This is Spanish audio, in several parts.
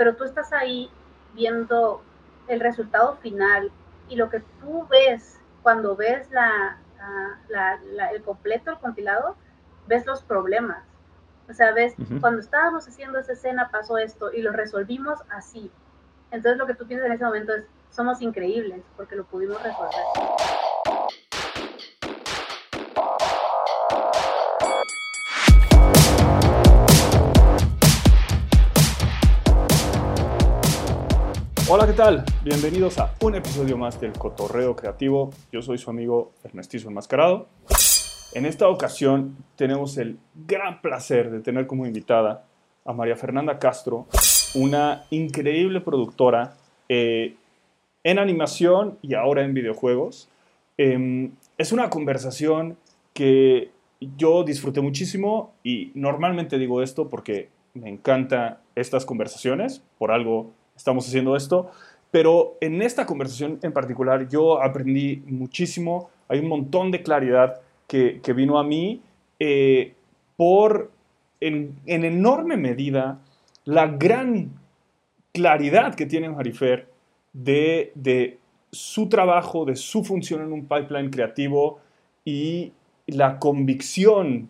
pero tú estás ahí viendo el resultado final y lo que tú ves cuando ves la, el completo, el compilado, ves los problemas. O sea, ves, cuando estábamos haciendo esa escena pasó esto y lo resolvimos así. Entonces lo que tú piensas en ese momento es, somos increíbles porque lo pudimos resolver. Hola, ¿qué tal? Bienvenidos a un episodio más del Cotorreo Creativo. Yo soy su amigo Ernestizo Enmascarado. En esta ocasión tenemos el gran placer de tener como invitada a María Fernanda Castro, una increíble productora eh, en animación y ahora en videojuegos. Em, es una conversación que yo disfruté muchísimo y normalmente digo esto porque me encantan estas conversaciones, por algo estamos haciendo esto, pero en esta conversación en particular yo aprendí muchísimo, hay un montón de claridad que, que vino a mí eh, por, en, en, enorme medida, la gran claridad que tiene Marifer de, de su trabajo, de su función en un pipeline creativo y la convicción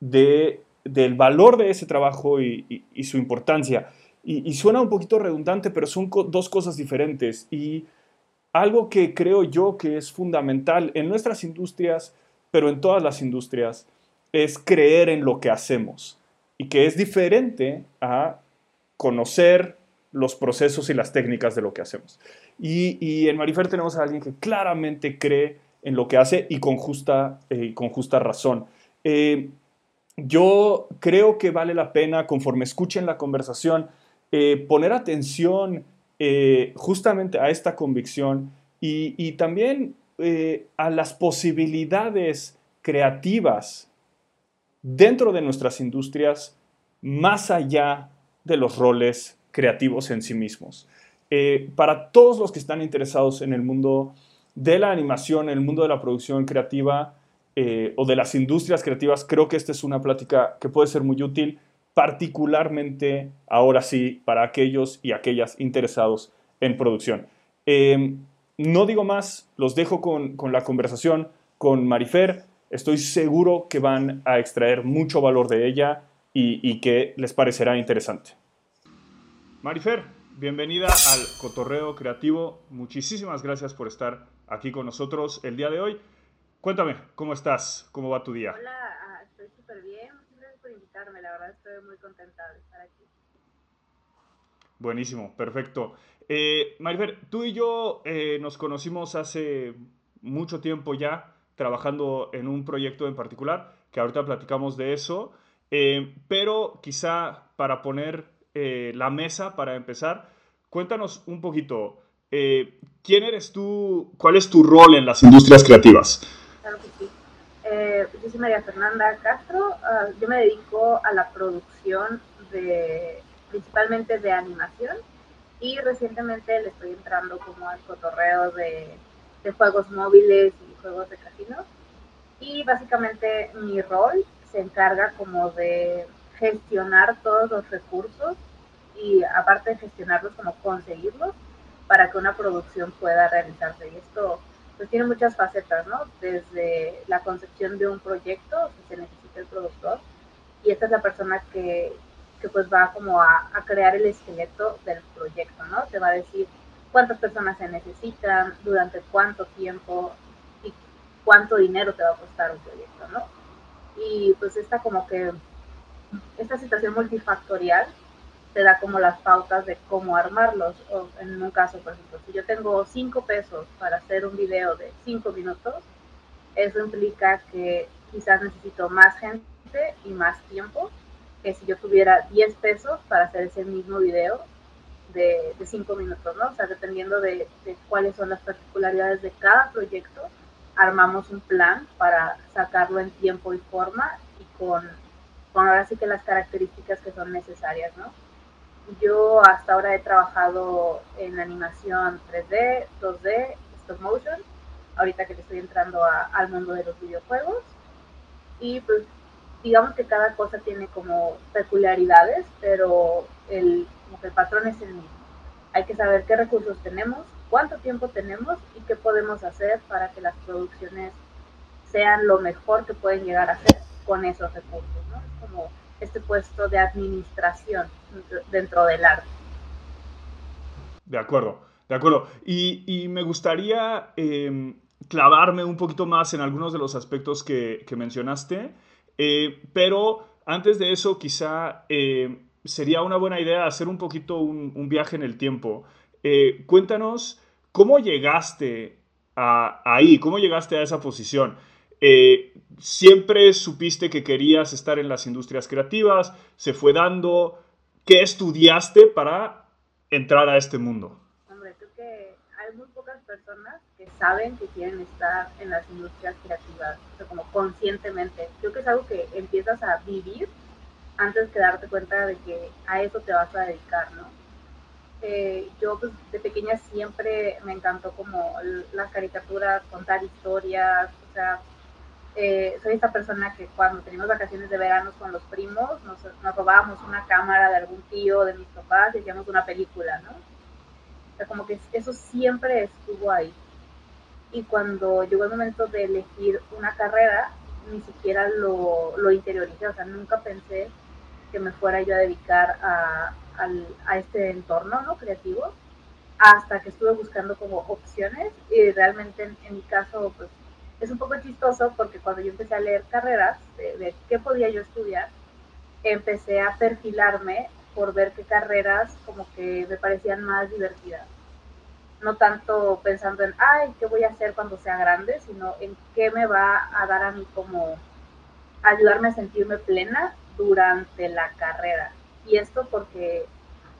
de, del valor de ese trabajo y, y su importancia. Y, suena un poquito redundante, pero son dos cosas diferentes. Y algo que creo yo que es fundamental en nuestras industrias, pero en todas las industrias, es creer en lo que hacemos. Y que es diferente a conocer los procesos y las técnicas de lo que hacemos. Y, en Marifer tenemos a alguien que claramente cree en lo que hace y con justa, eh, con justa razón. Eh, yo creo que vale la pena, conforme escuchen la conversación, eh, poner atención eh, justamente a esta convicción y, también eh, a las posibilidades creativas dentro de nuestras industrias más allá de los roles creativos en sí mismos. para todos los que están interesados en el mundo de la animación, en el mundo de la producción creativa o de las industrias creativas, creo que esta es una plática que puede ser muy útil particularmente ahora sí para aquellos y aquellas interesados en producción. Em, no digo más, los dejo con, la conversación con Marifer. Estoy seguro que van a extraer mucho valor de ella y, que les parecerá interesante. Marifer, bienvenida al Cotorreo Creativo. Muchísimas gracias por estar aquí con nosotros el día de hoy. Cuéntame, ¿cómo estás? ¿Cómo va tu día? Hola, ah, estoy súper bien la verdad estoy muy contenta de estar aquí. Buenísimo, perfecto. Eh, Marifer, tú y yo eh, nos conocimos hace mucho tiempo ya trabajando en un proyecto en particular, que ahorita platicamos de eso, eh, pero quizá para poner eh, la mesa, para empezar, cuéntanos un poquito, ¿quién eres tú? ¿Cuál es tu rol en las industrias creativas? Eh, yo soy María Fernanda Castro, ah, yo me dedico a la producción de principalmente de animación y recientemente le estoy entrando como al cotorreo de, de juegos móviles y juegos de casino. Y básicamente mi rol se encarga como de gestionar todos los recursos y aparte de gestionarlos como conseguirlos para que una producción pueda realizarse. Y esto pues tiene muchas facetas, ¿no? Desde la concepción de un proyecto, que se necesita el productor, y esta es la persona que, que pues va como a, a, crear el esqueleto del proyecto, ¿no? Te va a decir cuántas personas se necesitan, durante cuánto tiempo y cuánto dinero te va a costar un proyecto, ¿no? Y pues esta como que, esta situación multifactorial te da como las pautas de cómo armarlos. O en un caso, por ejemplo, si yo tengo cinco pesos para hacer un video de cinco minutos, eso implica que quizás necesito más gente y más tiempo que si yo tuviera 10 pesos para hacer ese mismo video de, de cinco minutos, ¿no? O sea, dependiendo de, cuáles son las particularidades de cada proyecto, armamos un plan para sacarlo en tiempo y forma y con ahora sí que las características que son necesarias, ¿no? Yo hasta ahora he trabajado en animación 3D, 2D, stop motion, ahorita que estoy entrando al mundo de los videojuegos. Y pues digamos que cada cosa tiene como peculiaridades, pero el como que el patrón es el mismo. Hay que saber qué recursos tenemos, cuánto tiempo tenemos y qué podemos hacer para que las producciones sean lo mejor que pueden llegar a ser con esos recursos, este puesto de administración dentro del arte. De acuerdo, de acuerdo. Y, me gustaría em, clavarme un poquito más en algunos de los aspectos que, mencionaste, eh, pero antes de eso quizá eh, sería una buena idea hacer un poquito un, viaje en el tiempo. Eh, cuéntanos cómo llegaste ahí, cómo llegaste a esa posición. ¿Siempre supiste que querías estar en las industrias creativas? ¿Se fue dando? ¿Qué estudiaste para entrar a este mundo? Hombre, creo que hay muy pocas personas que saben que quieren estar en las industrias creativas, o sea, como conscientemente. Creo que es algo que empiezas a vivir antes de darte cuenta de que a eso te vas a dedicar, ¿no? Eh, yo pues, de pequeña siempre me encantó como las caricaturas, contar historias, o sea, eh, soy esta persona que cuando teníamos vacaciones de verano con los primos, nos, nos, robábamos una cámara de algún tío, de mis papás, y hacíamos una película, ¿no? O sea, como que eso siempre estuvo ahí. Y cuando llegó el momento de elegir una carrera, ni siquiera lo, lo interioricé, o sea, nunca pensé que me fuera yo a dedicar a, este entorno ¿no? creativo, hasta que estuve buscando como opciones y realmente en, en mi caso, pues es un poco chistoso porque cuando yo empecé a leer carreras de, qué podía yo estudiar, empecé a perfilarme por ver qué carreras como que me parecían más divertidas. No tanto pensando en, ay, ¿qué voy a hacer cuando sea grande? Sino en qué me va a dar a mí como ayudarme a sentirme plena durante la carrera. Y esto porque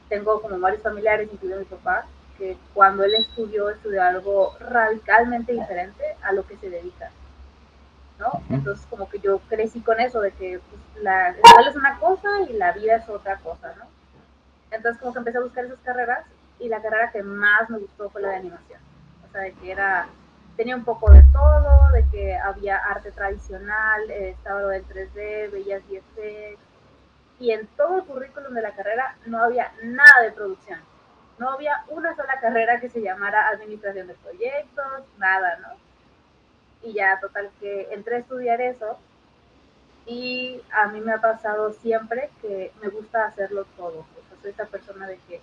tengo como varios familiares, incluido mi papá, que cuando él estudió, estudió algo radicalmente diferente a lo que se dedica. ¿no? Entonces, como que yo crecí con eso, de que pues, la escuela es una cosa y la vida es otra cosa, ¿no? Entonces, como que empecé a buscar esas carreras y la carrera que más me gustó fue la de animación. O sea, de que era, tenía un poco de todo, de que había arte tradicional, eh, estaba lo del 3D, veías VFX, y en todo el currículum de la carrera no había nada de producción una sola carrera que se llamara administración de proyectos, nada, ¿no? Y ya, total, que entré a estudiar eso y a mí me ha pasado siempre que me gusta hacerlo todo. O sea, soy esta persona de que,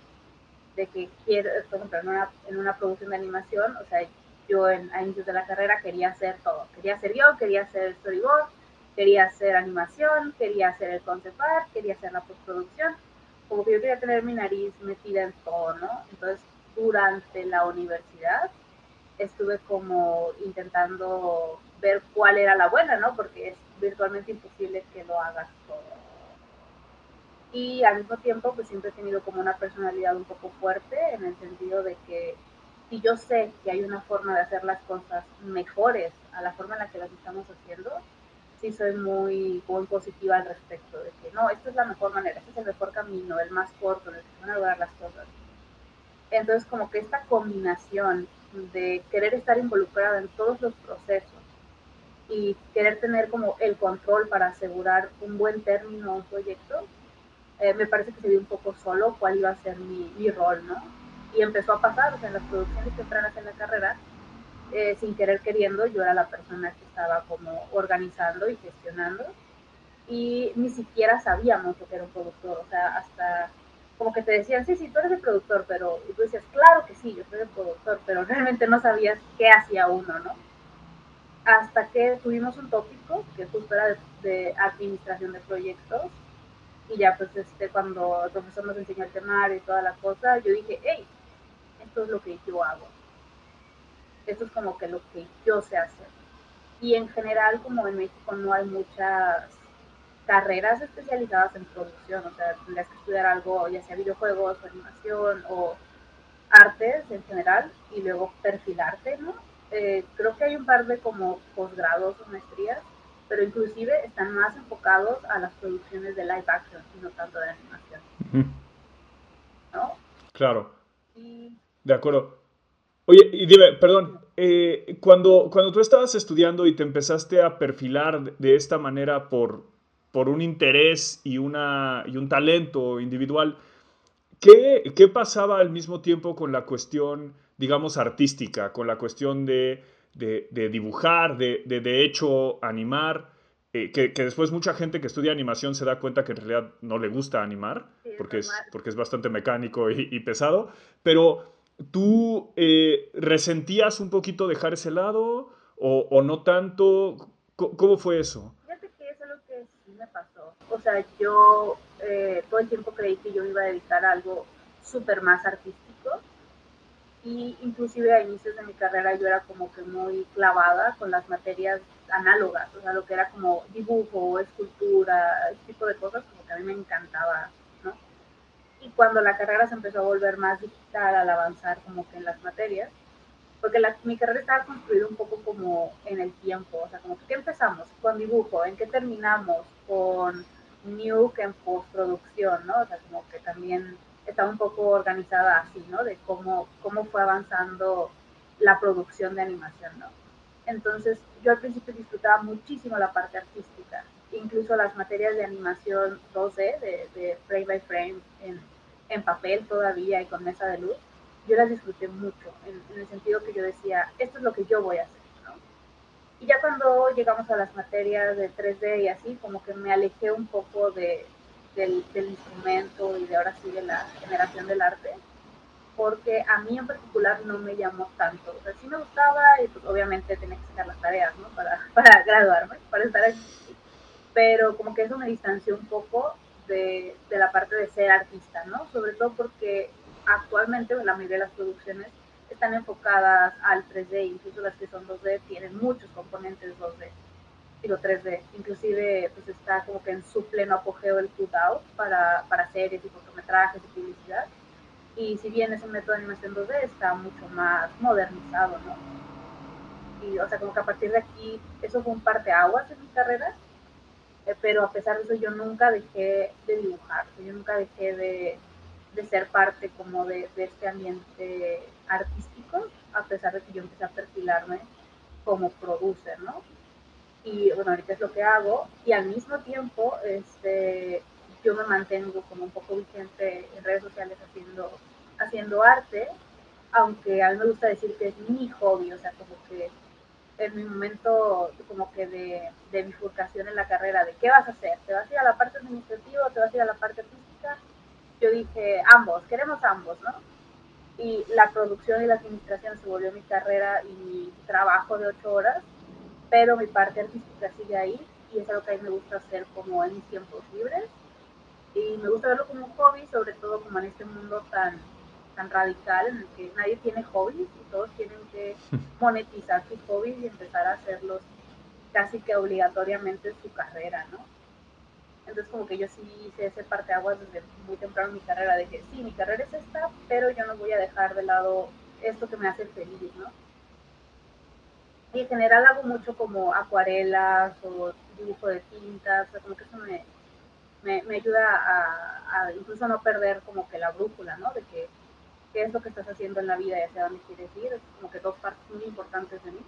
de que quiero, por ejemplo, en una, en una producción de animación, o sea, yo en, a inicios de la carrera quería hacer todo. Quería hacer yo, quería hacer storyboard, quería hacer animación, quería hacer el concept art, quería hacer la postproducción como que yo quería tener mi nariz metida en todo, ¿no? Entonces, durante la universidad estuve como intentando ver cuál era la buena, ¿no? Porque es virtualmente imposible que lo hagas todo. Y al mismo tiempo, pues siempre he tenido como una personalidad un poco fuerte en el sentido de que si yo sé que hay una forma de hacer las cosas mejores a la forma en la que las estamos haciendo, sí soy muy, muy positiva al respecto, de que no, esta es la mejor manera, este es el mejor camino, el más corto, en el que van a lograr las cosas. Entonces, como que esta combinación de querer estar involucrada en todos los procesos y querer tener como el control para asegurar un buen término a un proyecto, eh, me parece que se vio un poco solo cuál iba a ser mi, mi rol, ¿no? Y empezó a pasar, o sea, en las producciones tempranas en la carrera, eh, sin querer queriendo, yo era la persona que estaba como organizando y gestionando y ni siquiera sabíamos lo que era un productor, o sea, hasta como que te decían, sí, sí, tú eres el productor, pero y tú decías, claro que sí, yo soy el productor, pero realmente no sabías qué hacía uno, ¿no? Hasta que tuvimos un tópico que justo era de, de administración de proyectos y ya pues este, cuando el profesor nos enseñó el temario y toda la cosa, yo dije, hey, esto es lo que yo hago eso es como que lo que yo sé hacer. Y en general, como en México no hay muchas carreras especializadas en producción, o sea, tendrías que estudiar algo, ya sea videojuegos, o animación o artes en general, y luego perfilarte, ¿no? Eh, creo que hay un par de como posgrados o maestrías, pero inclusive están más enfocados a las producciones de live action y no tanto de animación. ¿No? Claro. De acuerdo. Oye, y dime, perdón, eh, cuando, cuando tú estabas estudiando y te empezaste a perfilar de esta manera por, por un interés y, una, y un talento individual, ¿qué, ¿qué pasaba al mismo tiempo con la cuestión, digamos, artística, con la cuestión de, de, dibujar, de, de, de hecho animar? Eh, que, después mucha gente que estudia animación se da cuenta que en realidad no le gusta animar, porque, es, porque es bastante mecánico y, pesado, pero tú eh, resentías un poquito dejar ese lado o, o no tanto, ¿cómo fue eso? Fíjate que eso es lo que sí me pasó, o sea, yo eh, todo el tiempo creí que yo iba a dedicar a algo súper más artístico y inclusive a inicios de mi carrera yo era como que muy clavada con las materias análogas, o sea, lo que era como dibujo, escultura, ese tipo de cosas, como que a mí me encantaba. Y cuando la carrera se empezó a volver más digital al avanzar como que en las materias, porque la, mi carrera estaba construida un poco como en el tiempo, o sea, como que ¿qué empezamos? Con dibujo, ¿en qué terminamos? Con Nuke en postproducción, ¿no? O sea, como que también estaba un poco organizada así, ¿no? De cómo, cómo fue avanzando la producción de animación, ¿no? Entonces, yo al principio disfrutaba muchísimo la parte artística, incluso las materias de animación 2D, de, frame by frame, en, en, papel todavía y con mesa de luz, yo las disfruté mucho, en, el sentido que yo decía, esto es lo que yo voy a hacer, ¿no? Y ya cuando llegamos a las materias de 3D y así, como que me alejé un poco de, del, del instrumento y de ahora sí de la generación del arte, porque a mí en particular no me llamó tanto. O sea, sí me gustaba y pues obviamente tenía que sacar las tareas, ¿no? Para, para graduarme, para estar aquí. Pero como que eso me distanció un poco de, de, la parte de ser artista, ¿no? Sobre todo porque actualmente la mayoría de las producciones están enfocadas al 3D, incluso las que son 2D tienen muchos componentes 2D, digo 3D, inclusive pues está como que en su pleno apogeo el cutout para, para series y cortometrajes y publicidad y si bien es un método de animación 2D, está mucho más modernizado, ¿no? Y, o sea, como que a partir de aquí, eso fue un parteaguas en mi carrera, eh, pero a pesar de eso yo nunca dejé de dibujar, yo nunca dejé de, de ser parte como de, de, este ambiente artístico, a pesar de que yo empecé a perfilarme como producer, ¿no? Y bueno, ahorita es lo que hago, y al mismo tiempo, este, yo me mantengo como un poco vigente en redes sociales haciendo, haciendo arte, aunque a mí me gusta decir que es mi hobby, o sea, como que en mi momento como que de, de bifurcación en la carrera, de qué vas a hacer, ¿te vas a ir a la parte administrativa o te vas a ir a la parte artística? Yo dije, ambos, queremos ambos, ¿no? Y la producción y la administración se volvió mi carrera y mi trabajo de ocho horas, pero mi parte artística sigue ahí y es algo que a mí me gusta hacer como en mis tiempos libres y me gusta verlo como un hobby, sobre todo como en este mundo tan, tan radical en el que nadie tiene hobbies y todos tienen que monetizar sus hobbies y empezar a hacerlos casi que obligatoriamente su carrera, ¿no? Entonces como que yo sí hice ese parteaguas desde muy temprano en mi carrera, de que sí, mi carrera es esta, pero yo no voy a dejar de lado esto que me hace feliz, ¿no? Y en general hago mucho como acuarelas o dibujo de tintas, o sea, como que eso me, me, me ayuda a, a, incluso no perder como que la brújula, ¿no? De que qué es lo que estás haciendo en la vida y hacia dónde quieres ir, es como que dos partes muy importantes de mí.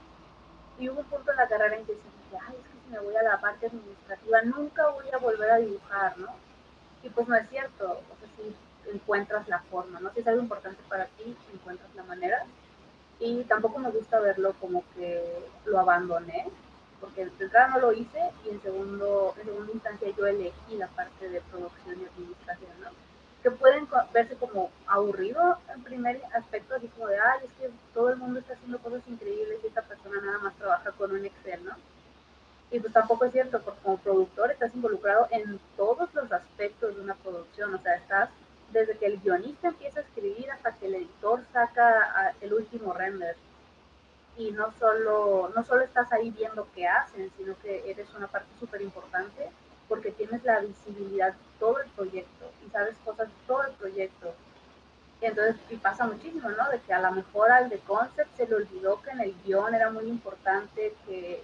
Y hubo un punto en la carrera en que dije, ay, es que si me voy a la parte administrativa nunca voy a volver a dibujar, ¿no? Y pues no es cierto, o sea, si encuentras la forma, ¿no? Si es algo importante para ti, encuentras la manera. Y tampoco me gusta verlo como que lo abandoné, porque en entrada no lo hice y en segundo, en segunda instancia yo elegí la parte de producción y administración, ¿no? Que pueden verse como aburrido en primer aspecto, así como de, ay, es que todo el mundo está haciendo cosas increíbles y esta persona nada más trabaja con un Excel. Y pues tampoco es cierto, porque como productor estás involucrado en todos los aspectos de una producción, o sea, estás desde que el guionista empieza a escribir hasta que el editor saca el último render y no solo, no solo estás ahí viendo qué hacen, sino que eres una parte súper importante porque tienes la visibilidad de todo el proyecto y sabes cosas de todo el proyecto. Entonces, y pasa muchísimo, ¿no? De que a lo mejor al de concept se le olvidó que en el guion era muy importante que,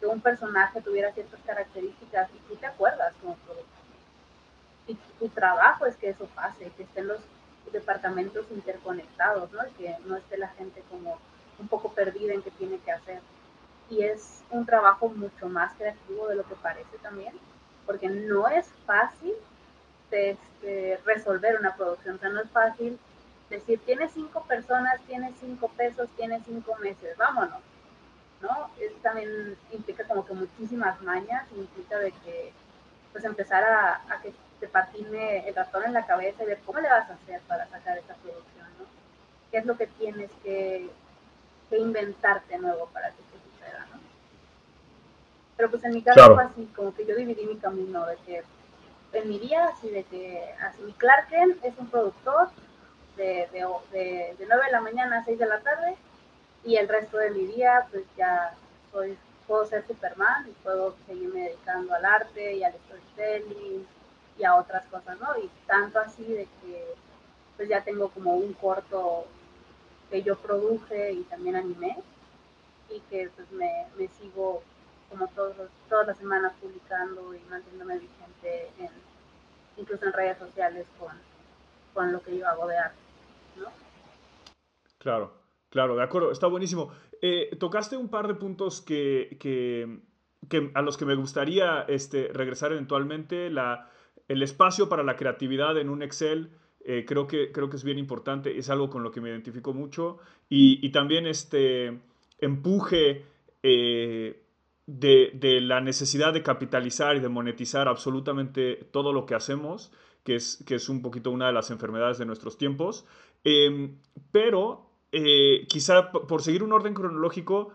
que un personaje tuviera ciertas características y tú te acuerdas como productor. Y tu trabajo es que eso pase, que estén los departamentos interconectados, ¿no? Y que no esté la gente como un poco perdida en qué tiene que hacer. Y es un trabajo mucho más creativo de lo que parece también, porque no es fácil este, resolver una producción. O sea, no es fácil decir, tienes cinco personas, tienes cinco pesos, tienes cinco meses, vámonos. ¿no? Es, también implica como que muchísimas mañas, implica de que, pues empezar a, que te patine el ratón en la cabeza y ver cómo le vas a hacer para sacar esta producción, ¿no? ¿Qué es lo que tienes que, que inventarte nuevo para ¿no? Pero pues en mi caso fue así, como que yo dividí mi camino de que en mi día, así de que así, mi Clarken es un productor de, de, de, de 9 de la mañana a 6 de la tarde y el resto de mi día pues ya soy, puedo ser Superman y puedo seguirme dedicando al arte y al storytelling y a otras cosas, ¿no? Y tanto así de que pues ya tengo como un corto que yo produje y también animé y que pues me, me sigo como todos todas las semanas publicando y manteniéndome vigente en, incluso en redes sociales con, con lo que yo hago de arte, ¿no? Claro, claro, de acuerdo, está buenísimo. Eh, tocaste un par de puntos que, que, que, a los que me gustaría este, regresar eventualmente. La, el espacio para la creatividad en un Excel eh, creo, que, creo que es bien importante, es algo con lo que me identifico mucho. Y, y también este empuje eh, de, la necesidad de capitalizar y de monetizar absolutamente todo lo que hacemos, que es, que es un poquito una de las enfermedades de nuestros tiempos. Eh, pero eh, quizá por seguir un orden cronológico,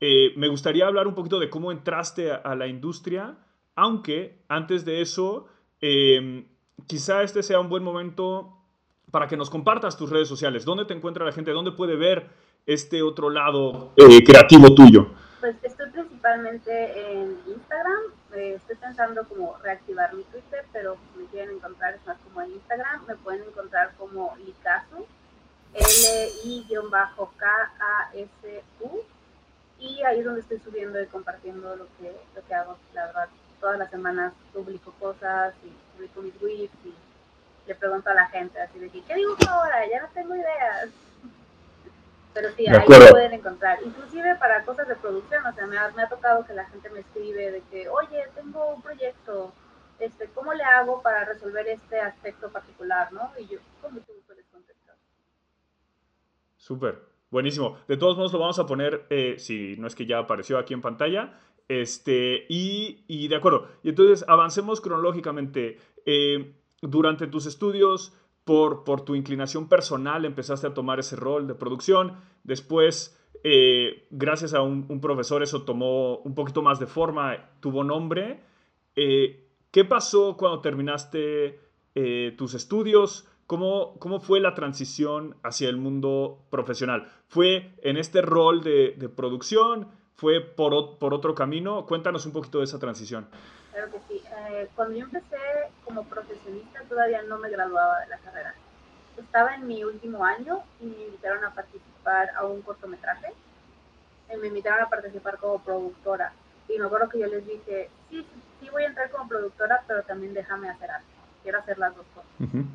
eh, me gustaría hablar un poquito de cómo entraste a, la industria, aunque antes de eso eh, quizá este sea un buen momento para que nos compartas tus redes sociales. ¿Dónde te encuentra la gente? ¿Dónde puede ver este otro lado eh, creativo tuyo? Pues estoy principalmente en Instagram. Eh, estoy pensando como reactivar mi Twitter, pero si me quieren encontrar es más como en Instagram. Me pueden encontrar como Likasu, L-I-K-A-S-U. Y ahí es donde estoy subiendo y compartiendo lo que, lo que hago, la verdad todas las semanas publico cosas y publico mis tweets y le pregunto a la gente así de que, ¿qué digo ahora? Ya no tengo ideas. Pero sí, ahí lo pueden encontrar. Inclusive para cosas de producción, o sea, me ha, me ha, tocado que la gente me escribe de que, oye, tengo un proyecto, este, ¿cómo le hago para resolver este aspecto particular, no? Y yo, con mucho gusto les contesto. Súper, buenísimo. De todos modos lo vamos a poner, eh, si no es que ya apareció aquí en pantalla, este, y, y, de acuerdo, y entonces avancemos cronológicamente. Eh, durante tus estudios, por, tu inclinación personal, empezaste a tomar ese rol de producción. Después, eh, gracias a un, un, profesor, eso tomó un poquito más de forma, tuvo nombre. Eh, ¿Qué pasó cuando terminaste eh, tus estudios? ¿Cómo, ¿Cómo, fue la transición hacia el mundo profesional? ¿Fue en este rol de, de producción? fue por, por otro camino. Cuéntanos un poquito de esa transición. Claro que sí. Eh, cuando yo empecé como profesionista todavía no me graduaba de la carrera. Estaba en mi último año y me invitaron a participar a un cortometraje. Y me invitaron a participar como productora. Y me acuerdo que yo les dije, sí, sí voy a entrar como productora, pero también déjame hacer arte. Quiero hacer las dos cosas. Uh -huh.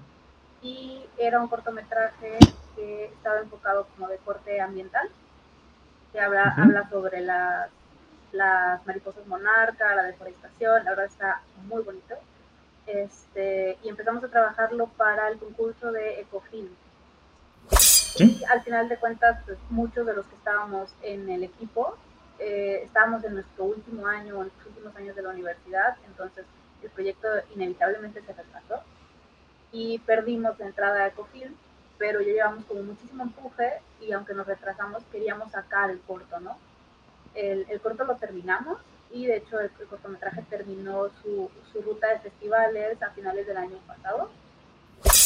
Y era un cortometraje que estaba enfocado como de corte ambiental que habla, uh -huh. habla sobre las, las mariposas monarca, la deforestación, la verdad está muy bonito. Este, y empezamos a trabajarlo para el concurso de Ecofilm. ¿Sí? Y al final de cuentas, pues, muchos de los que estábamos en el equipo eh, estábamos en nuestro último año, en los últimos años de la universidad, entonces el proyecto inevitablemente se retrasó y perdimos la entrada a Ecofilm pero ya llevamos como muchísimo empuje y aunque nos retrasamos queríamos sacar el corto, ¿no? El, el corto lo terminamos y de hecho el, el cortometraje terminó su, su, ruta de festivales a finales del año pasado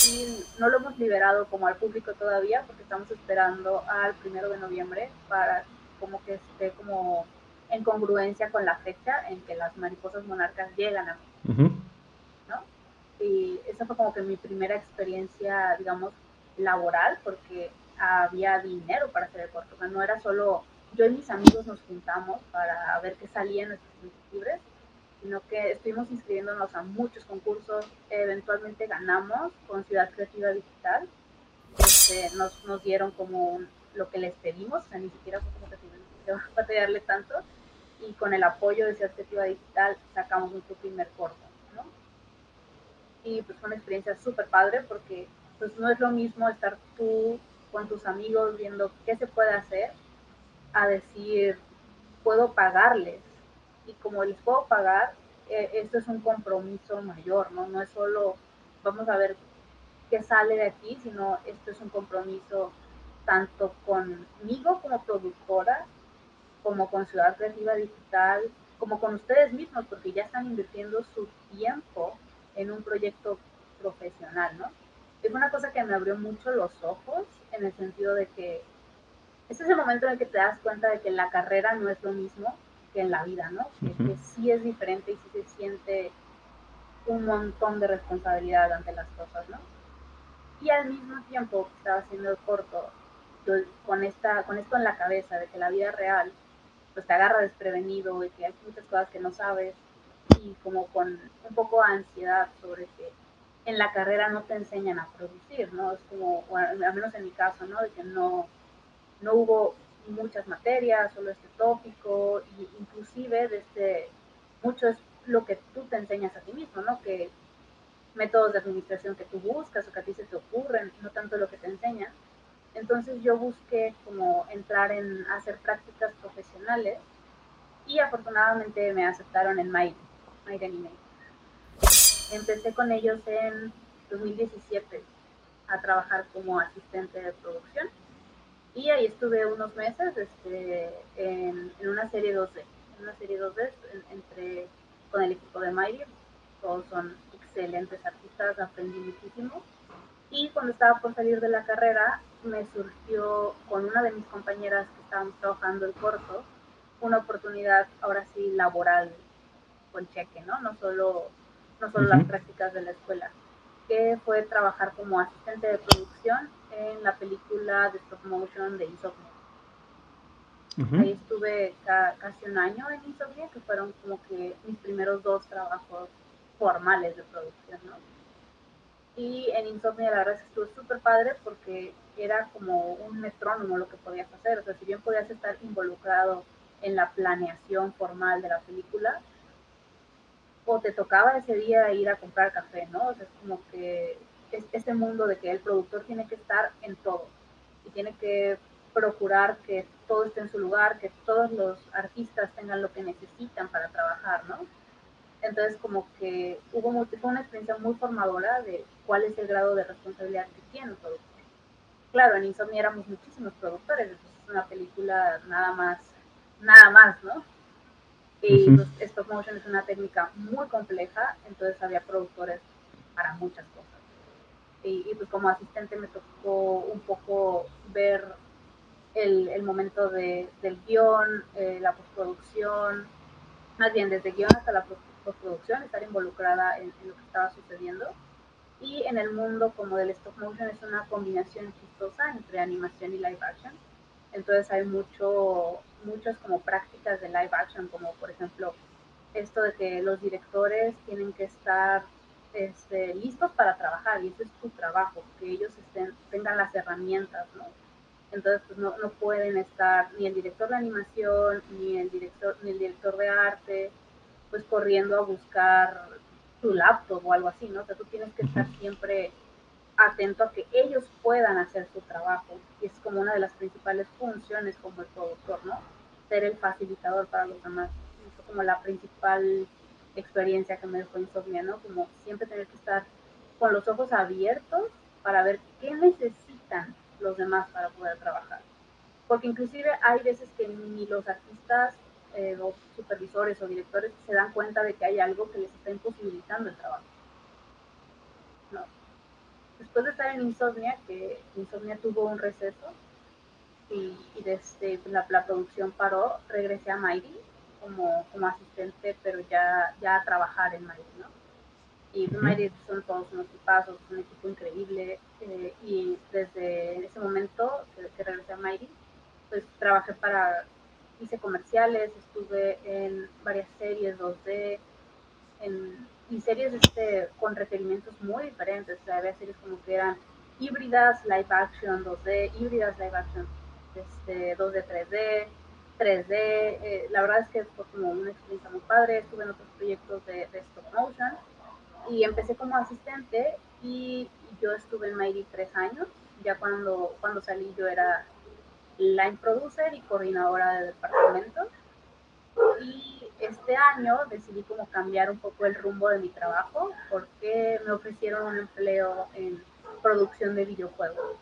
y no lo hemos liberado como al público todavía porque estamos esperando al primero de noviembre para como que esté como en congruencia con la fecha en que las mariposas monarcas llegan a uh -huh. ¿no? Y esa fue como que mi primera experiencia, digamos, laboral porque había dinero para hacer el corto. O sea, no era solo yo y mis amigos nos juntamos para ver qué salía en nuestros libres, sino que estuvimos inscribiéndonos a muchos concursos, eventualmente ganamos con Ciudad Creativa Digital, este, nos, nos dieron como lo que les pedimos, o sea, ni siquiera fue como que tuvimos que batallarle tanto, y con el apoyo de Ciudad Creativa Digital sacamos nuestro primer corto. ¿no? y pues fue una experiencia súper padre porque pues no es lo mismo estar tú con tus amigos viendo qué se puede hacer a decir, puedo pagarles. Y como les puedo pagar, eh, esto es un compromiso mayor, ¿no? No es solo, vamos a ver qué sale de aquí, sino esto es un compromiso tanto conmigo como productora, como con Ciudad Creativa Digital, como con ustedes mismos, porque ya están invirtiendo su tiempo en un proyecto profesional, ¿no? Es una cosa que me abrió mucho los ojos en el sentido de que este es el momento en el que te das cuenta de que la carrera no es lo mismo que en la vida, ¿no? que, sí es diferente y sí se siente un montón de responsabilidad ante las cosas, ¿no? Y al mismo tiempo estaba haciendo el corto, con, esta, con esto en la cabeza de que la vida real pues te agarra desprevenido y que hay muchas cosas que no sabes y como con un poco de ansiedad sobre que en la carrera no te enseñan a producir, ¿no? Es como, al menos en mi caso, ¿no? De que no, no hubo muchas materias, solo este tópico, inclusive desde este, mucho es lo que tú te enseñas a ti mismo, ¿no? Que métodos de administración que tú buscas o que a ti se te ocurren, no tanto lo que te enseñan. Entonces yo busqué como entrar en hacer prácticas profesionales y afortunadamente me aceptaron en Maiden, Maiden Anime. Empecé con ellos en 2017 a trabajar como asistente de producción y ahí estuve unos meses este, en, una serie 2D, en una serie 2D entre, con el equipo de Mighty, todos son excelentes artistas, aprendí muchísimo. Y cuando estaba por salir de la carrera, me surgió con una de mis compañeras que estábamos trabajando el corto, una oportunidad ahora sí laboral con cheque, ¿no? No solo no solo las prácticas de la escuela, que fue trabajar como asistente de producción en la película de stop motion de Insomnia. Ahí estuve casi un año en Insomnia, que fueron como que mis primeros dos trabajos formales de producción, ¿no? Y en Insomnia la verdad es que estuvo súper padre porque era como un metrónomo lo que podías hacer. O sea, si bien podías estar involucrado en la planeación formal de la película, o te tocaba ese día ir a comprar café, ¿no? O sea, es como que es este mundo de que el productor tiene que estar en todo y tiene que procurar que todo esté en su lugar, que todos los artistas tengan lo que necesitan para trabajar, ¿no? Entonces, como que hubo fue una experiencia muy formadora de cuál es el grado de responsabilidad que tiene el productor. Claro, en Insomnia éramos muchísimos productores, entonces es una película nada más, nada más, ¿no? Y pues, stop motion es una técnica muy compleja, entonces había productores para muchas cosas. Y, pues como asistente me tocó un poco ver el, momento de, del guion, eh, la postproducción, más bien desde guion hasta la postproducción, estar involucrada en, en, lo que estaba sucediendo. Y en el mundo como del stop motion es una combinación chistosa entre animación y live action. Entonces hay mucho, muchas como prácticas de live action, como por ejemplo esto de que los directores tienen que estar este, listos para trabajar y ese es su trabajo, que ellos estén, tengan las herramientas, ¿no? Entonces pues no, no, pueden estar ni el director de animación, ni el director, ni el director de arte, pues corriendo a buscar su laptop o algo así, ¿no? O sea, tú tienes que estar siempre atento a que ellos puedan hacer su trabajo. Y es como una de las principales funciones como el productor, ¿no? Ser el facilitador para los demás. Es como la principal experiencia que me dejó Insomnia, ¿no? Como siempre tener que estar con los ojos abiertos para ver qué necesitan los demás para poder trabajar. Porque inclusive hay veces que ni los artistas eh, o supervisores o directores se dan cuenta de que hay algo que les está imposibilitando el trabajo después de estar en Insomnia, que Insomnia tuvo un receso y, desde la, producción paró, regresé a Mighty como, como asistente, pero ya, ya a trabajar en Mighty, ¿no? Y Mighty son todos unos tipazos, un equipo increíble. Eh, y desde ese momento que, regresé a Mighty, pues trabajé para, hice comerciales, estuve en varias series 2D, en y series este, con requerimientos muy diferentes. O sea, había series como que eran híbridas, live action 2D, híbridas, live action este, 2D, 3D, 3D. la verdad es que fue como una experiencia muy padre. Estuve en otros proyectos de, stop motion y empecé como asistente y yo estuve en Mighty tres años. Ya cuando, cuando salí yo era line producer y coordinadora de departamento. Y este año decidí como cambiar un poco el rumbo de mi trabajo porque me ofrecieron un empleo en producción de videojuegos.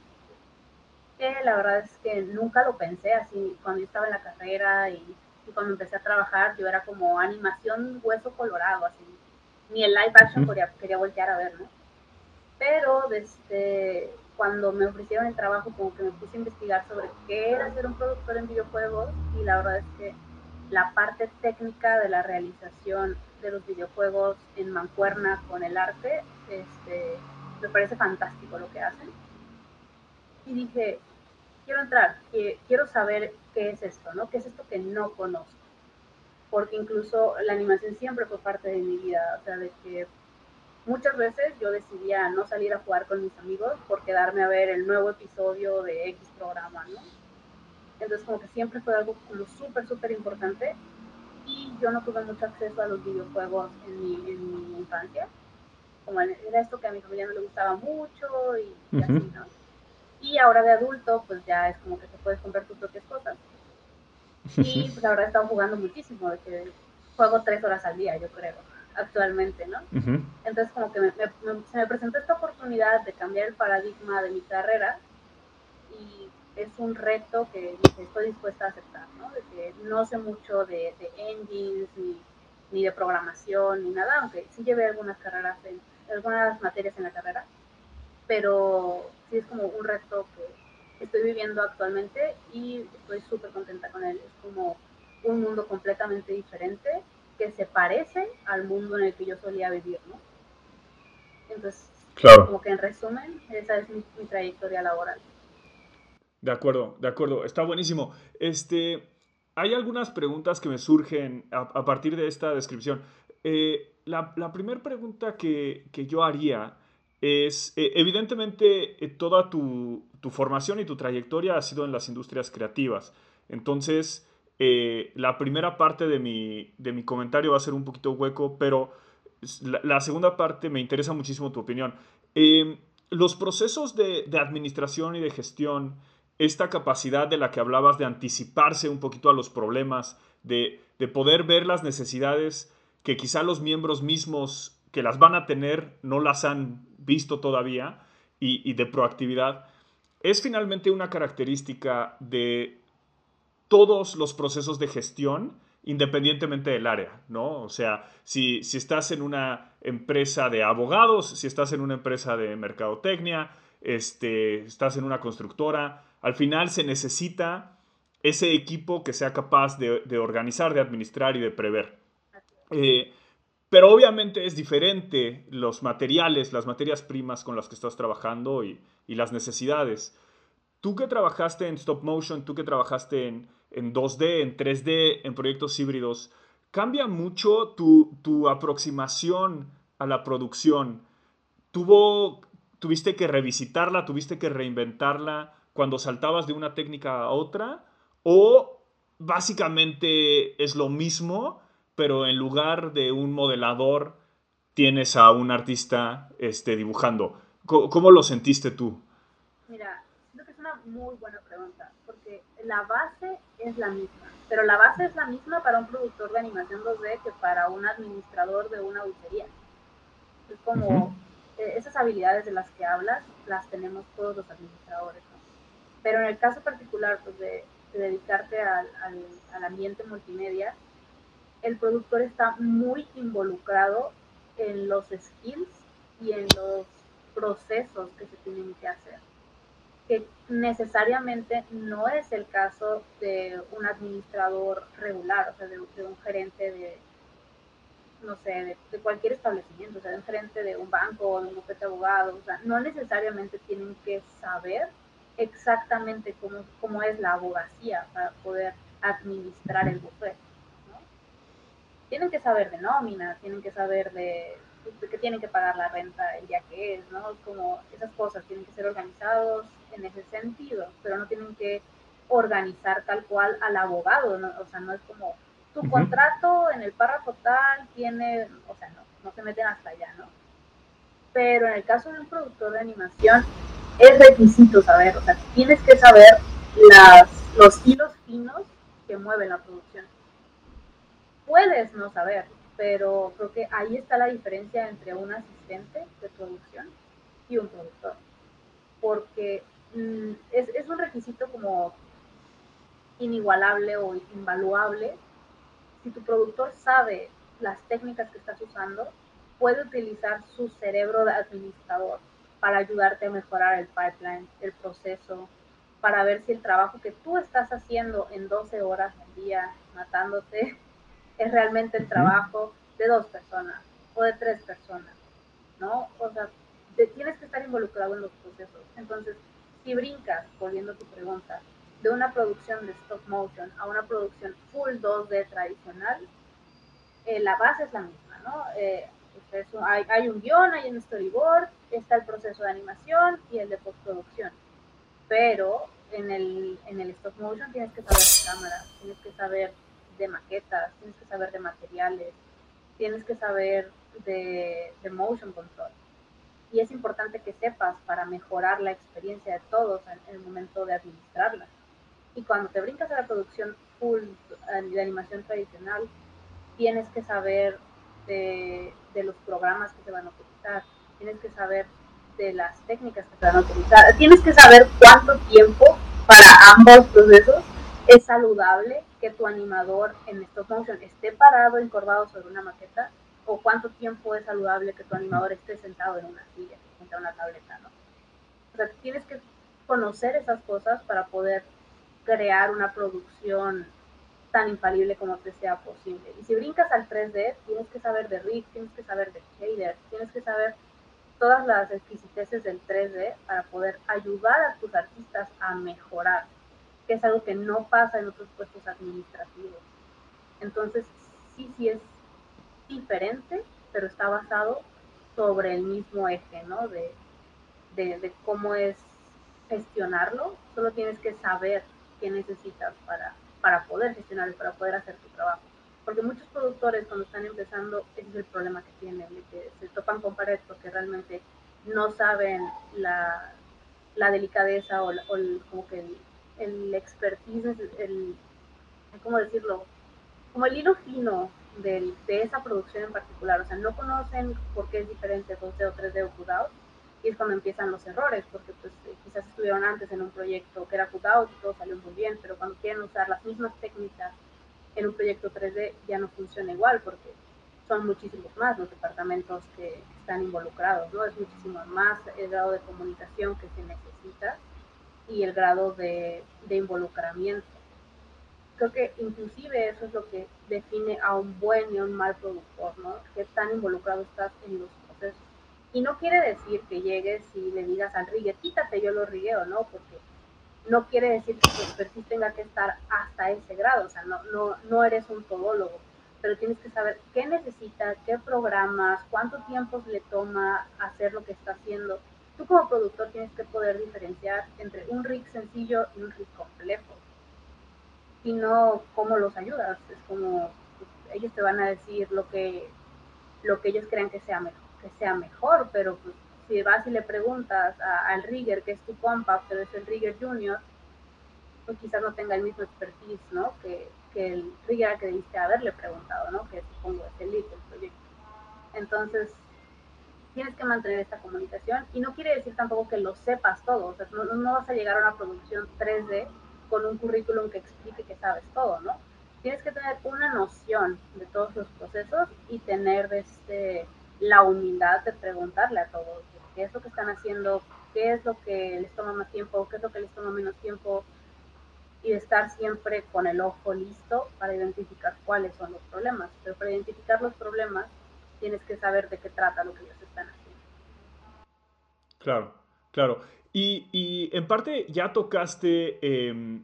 Que la verdad es que nunca lo pensé así cuando yo estaba en la carrera y, cuando empecé a trabajar yo era como animación hueso colorado, así. Ni el live action quería, quería voltear a ver, ¿no? Pero desde cuando me ofrecieron el trabajo como que me puse a investigar sobre qué era ser un productor en videojuegos y la verdad es que la parte técnica de la realización de los videojuegos en mancuerna con el arte, este, me parece fantástico lo que hacen. Y dije, quiero entrar, quiero saber qué es esto, ¿no? ¿Qué es esto que no conozco? Porque incluso la animación siempre fue parte de mi vida, o sea, de que muchas veces yo decidía no salir a jugar con mis amigos por quedarme a ver el nuevo episodio de X programa, ¿no? Entonces como que siempre fue algo como súper, súper importante y yo no tuve mucho acceso a los videojuegos en mi, en mi infancia. Como era esto que a mi familia no le gustaba mucho y, así, ¿no? Y ahora de adulto, pues ya es como que te puedes comprar tus propias cosas. Y pues ahora he estado jugando muchísimo, de que juego tres horas al día, yo creo, actualmente, ¿no? Entonces como que se me presentó esta oportunidad de cambiar el paradigma de mi carrera y es un reto que, estoy dispuesta a aceptar, ¿no? De que no sé mucho de, engines, ni, de programación, ni nada, aunque sí llevé algunas carreras, en, algunas materias en la carrera, pero sí es como un reto que estoy viviendo actualmente y estoy súper contenta con él. Es como un mundo completamente diferente que se parece al mundo en el que yo solía vivir, ¿no? Entonces, claro. como que en resumen, esa es mi trayectoria laboral. De acuerdo, de acuerdo. Está buenísimo. Este, hay algunas preguntas que me surgen a, partir de esta descripción. Eh, la, primera pregunta que, yo haría es, eh, evidentemente, eh, toda tu, formación y tu trayectoria ha sido en las industrias creativas. Entonces, la primera parte de mi, de mi, comentario va a ser un poquito hueco, pero la, segunda parte me interesa muchísimo tu opinión. los procesos de, de administración y de gestión esta capacidad de la que hablabas de anticiparse un poquito a los problemas, de, poder ver las necesidades que quizá los miembros mismos que las van a tener no las han visto todavía y, de proactividad, es finalmente una característica de todos los procesos de gestión independientemente del área, ¿no? O sea, si, si estás en una empresa de abogados, si estás en una empresa de mercadotecnia, este, estás en una constructora, al final se necesita ese equipo que sea capaz de, organizar, de administrar y de prever. Eh, pero obviamente es diferente los materiales, las materias primas con las que estás trabajando y, las necesidades. Tú que trabajaste en stop motion, tú que trabajaste en, 2D, en 3D, en proyectos híbridos, ¿cambia mucho tu, tu aproximación a la producción? ¿Tuvo, ¿Tuviste que revisitarla, tuviste que reinventarla? cuando saltabas de una técnica a otra o básicamente es lo mismo, pero en lugar de un modelador tienes a un artista este, dibujando. ¿Cómo, lo sentiste tú? Mira, creo que es una muy buena pregunta, porque la base es la misma, pero la base es la misma para un productor de animación 2D que para un administrador de una auditoría. Es como eh, esas habilidades de las que hablas, las tenemos todos los administradores. Pero en el caso particular pues, de, dedicarte al, ambiente multimedia, el productor está muy involucrado en los skills y en los procesos que se tienen que hacer, que necesariamente no es el caso de un administrador regular, o sea, de, un gerente de, no sé, de, cualquier establecimiento, o sea, de un gerente de un banco o de un bufete de abogados, o sea, no necesariamente tienen que saber exactamente cómo, cómo es la abogacía para poder administrar el bufete. Tienen que saber de nómina, tienen que saber de, que tienen que pagar la renta el día que es, ¿no? Como esas cosas tienen que ser organizados en ese sentido, pero no tienen que organizar tal cual al abogado, ¿no? o sea, no es como tu contrato en el párrafo tal tiene, o sea, no, no se meten hasta allá, ¿no? pero en el caso de un productor de animación es requisito saber, o sea, tienes que saber las, los hilos finos que mueven la producción. Puedes no saber, pero creo que ahí está la diferencia entre un asistente de producción y un productor. Porque mm, es, es, un requisito como inigualable o invaluable. Si tu productor sabe las técnicas que estás usando, puede utilizar su cerebro de administrador para ayudarte a mejorar el pipeline, el proceso, para ver si el trabajo que tú estás haciendo en 12 horas al día, matándote, es realmente el trabajo de dos personas o de tres personas, ¿no? O sea, tienes que estar involucrado en los procesos. Entonces, si brincas, volviendo a tu pregunta, de una producción de stop motion a una producción full 2D tradicional, eh, la base es la misma, ¿no? Eh, pues hay, hay, un guion, hay un storyboard, está el proceso de animación y el de postproducción. Pero en el, en el stop motion tienes que saber cámara, tienes que saber de maquetas, tienes que saber de materiales, tienes que saber de, de motion control. Y es importante que sepas para mejorar la experiencia de todos en, el momento de administrarla. Y cuando te brincas a la producción full eh, de animación tradicional, tienes que saber de, de, los programas que se van a utilizar, tienes que saber de las técnicas que se van a utilizar, tienes que saber cuánto tiempo para ambos procesos es saludable que tu animador en stop motion esté parado, encorvado sobre una maqueta, o cuánto tiempo es saludable que tu animador esté sentado en una silla, en una tableta, ¿no? O sea, tienes que conocer esas cosas para poder crear una producción tan infalible como te sea posible. Y si brincas al 3D, tienes que saber de rig, tienes que saber de shader, tienes que saber todas las exquisiteces del 3D para poder ayudar a tus artistas a mejorar que es algo que no pasa en otros puestos administrativos. Entonces, sí, sí es diferente, pero está basado sobre el mismo eje, ¿no? De, de, cómo es gestionarlo. Solo tienes que saber qué necesitas para, para poder gestionarlo, para poder hacer tu trabajo. Porque muchos productores cuando están empezando, ese es el problema que tienen, de que se topan con pared porque realmente no saben la, la delicadeza o, o como que el, el expertise, el, ¿cómo decirlo? Como el hilo fino de, de esa producción en particular. O sea, no conocen por qué es diferente 2D o 3D o cutout y es cuando empiezan los errores, porque pues eh, quizás estuvieron antes en un proyecto que era cutout y todo salió muy bien, pero cuando quieren usar las mismas técnicas en un proyecto 3D ya no funciona igual, porque son muchísimos más los departamentos que están involucrados, ¿no? Es muchísimo más el grado de comunicación que se necesita y el grado de, involucramiento. Creo que inclusive eso es lo que define a un buen y a un mal productor, ¿no? Que tan involucrado estás en los procesos. Y no quiere decir que llegues y le digas al rigue, quítate, yo lo rigueo, ¿no? Porque no quiere decir que tu expertise tenga que estar hasta ese grado, o sea, no, no, no eres un todólogo, pero tienes que saber qué necesita, qué programas, cuánto tiempo le toma hacer lo que está haciendo tú como productor tienes que poder diferenciar entre un rig sencillo y un rig complejo. Y no cómo los ayudas. Es como ellos te van a decir lo que, lo que ellos crean que sea mejor, que sea mejor pero pues, si vas y le preguntas al rigger que es tu compa, pero es el rigger junior, pues quizás no tenga el mismo expertise, ¿no? Que, que el rigger que debiste haberle preguntado, ¿no? Que supongo es el lead del proyecto. Entonces, tienes que mantener esta comunicación y no quiere decir tampoco que lo sepas todo, o sea, no, no, vas a llegar a una producción 3D con un currículum que explique que sabes todo, ¿no? Tienes que tener una noción de todos los procesos y tener este, la humildad de preguntarle a todos qué es lo que están haciendo, qué es lo que les toma más tiempo, qué es lo que les toma menos tiempo y de estar siempre con el ojo listo para identificar cuáles son los problemas. Pero para identificar los problemas tienes que saber de qué trata lo que haciendo. Claro, claro. Y, en parte ya tocaste em,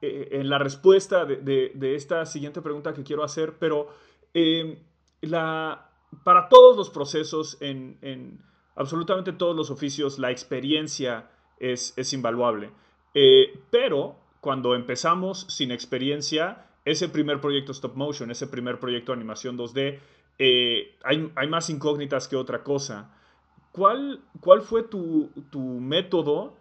e, en la respuesta de, esta siguiente pregunta que quiero hacer, pero em, la, para todos los procesos, en, absolutamente todos los oficios, la experiencia es, es invaluable. Eh, pero cuando empezamos sin experiencia, ese primer proyecto stop motion, ese primer proyecto de animación 2D, eh, hay, más incógnitas que otra cosa. ¿Cuál, cuál fue tu, tu método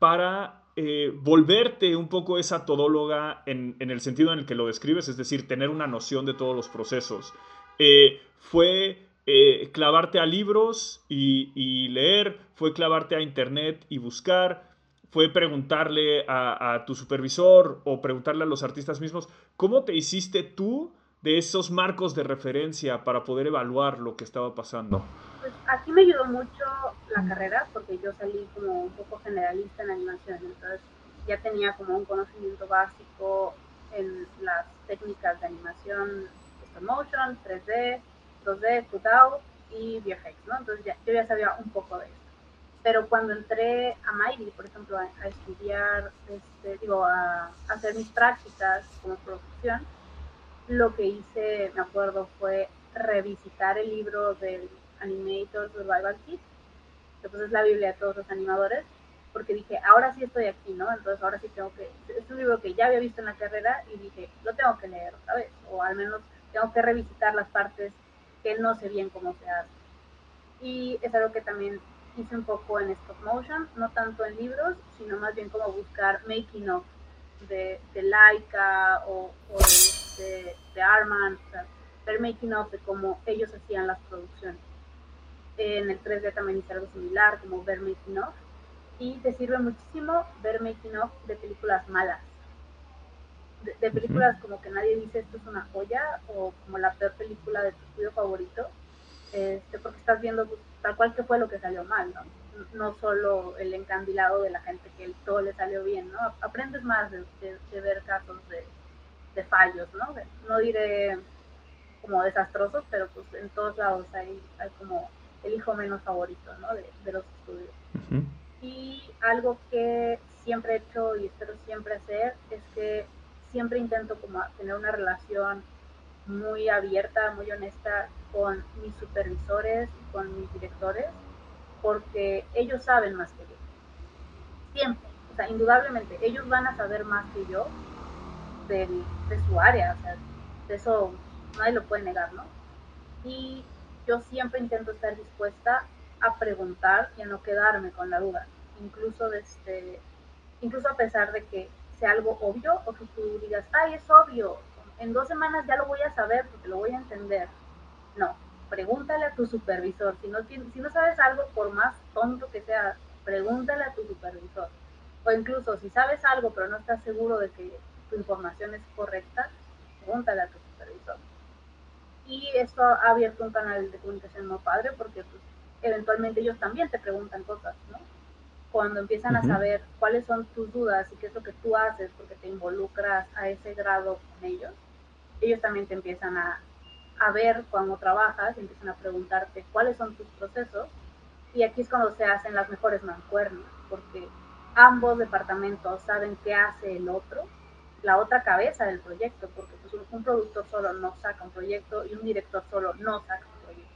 para eh, volverte un poco esa todóloga en, en, el sentido en el que lo describes, es decir, tener una noción de todos los procesos. Eh, fue eh, clavarte a libros y, y, leer, fue clavarte a internet y buscar, fue preguntarle a, a, tu supervisor o preguntarle a los artistas mismos, ¿cómo te hiciste tú de esos marcos de referencia para poder evaluar lo que estaba pasando? Aquí me ayudó mucho la carrera porque yo salí como un poco generalista en animación, entonces ya tenía como un conocimiento básico en las técnicas de animación stop motion, 3D, 2D, cutout y VFX, ¿no? Entonces ya, yo ya sabía un poco de eso. Pero cuando entré a Mighty, por ejemplo, a, a estudiar, este, digo, a, a hacer mis prácticas como producción, lo que hice, me acuerdo, fue revisitar el libro del Animator Survival Kit, que pues es la Biblia de todos los animadores, porque dije, ahora sí estoy aquí, ¿no? Entonces ahora sí tengo que, es un libro que ya había visto en la carrera y dije, lo tengo que leer otra vez, o al menos tengo que revisitar las partes que no sé bien cómo se hace. Y es algo que también hice un poco en stop motion, no tanto en libros, sino más bien como buscar making of de, de Laika o, o de, de, Arman, o sea, ver making of de cómo ellos hacían las producciones en el 3D también hice algo similar, como ver making of. Y te sirve muchísimo ver making of de películas malas. De, de películas como que nadie dice esto es una joya o como la peor película de tu estudio favorito, este, porque estás viendo tal cual que fue lo que salió mal, ¿no? No solo el encandilado de la gente que todo le salió bien, ¿no? Aprendes más de, de, de ver casos de, fallos, ¿no? no diré como desastrosos, pero pues en todos lados hay, hay como el hijo menos favorito ¿no? de, de, los estudios. Uh -huh. Y algo que siempre he hecho y espero siempre hacer es que siempre intento como tener una relación muy abierta, muy honesta con mis supervisores y con mis directores, porque ellos saben más que yo. Siempre. O sea, indudablemente, ellos van a saber más que yo del, de su área. O sea, de eso nadie lo puede negar, ¿no? Y yo siempre intento estar dispuesta a preguntar y a no quedarme con la duda, incluso desde, incluso a pesar de que sea algo obvio o que tú digas, ay, es obvio, en dos semanas ya lo voy a saber porque lo voy a entender. No, pregúntale a tu supervisor, si no, si no sabes algo, por más tonto que sea, pregúntale a tu supervisor. O incluso si sabes algo pero no estás seguro de que tu información es correcta, pregúntale a tu supervisor y esto ha abierto un canal de comunicación muy padre porque pues, eventualmente ellos también te preguntan cosas, ¿no? Cuando empiezan uh -huh. a saber cuáles son tus dudas y qué es lo que tú haces porque te involucras a ese grado con ellos, ellos también te empiezan a, a ver cuando trabajas y empiezan a preguntarte cuáles son tus procesos y aquí es cuando se hacen las mejores mancuernas porque ambos departamentos saben qué hace el otro la otra cabeza del proyecto, porque pues, un productor solo no saca un proyecto y un director solo no saca un proyecto.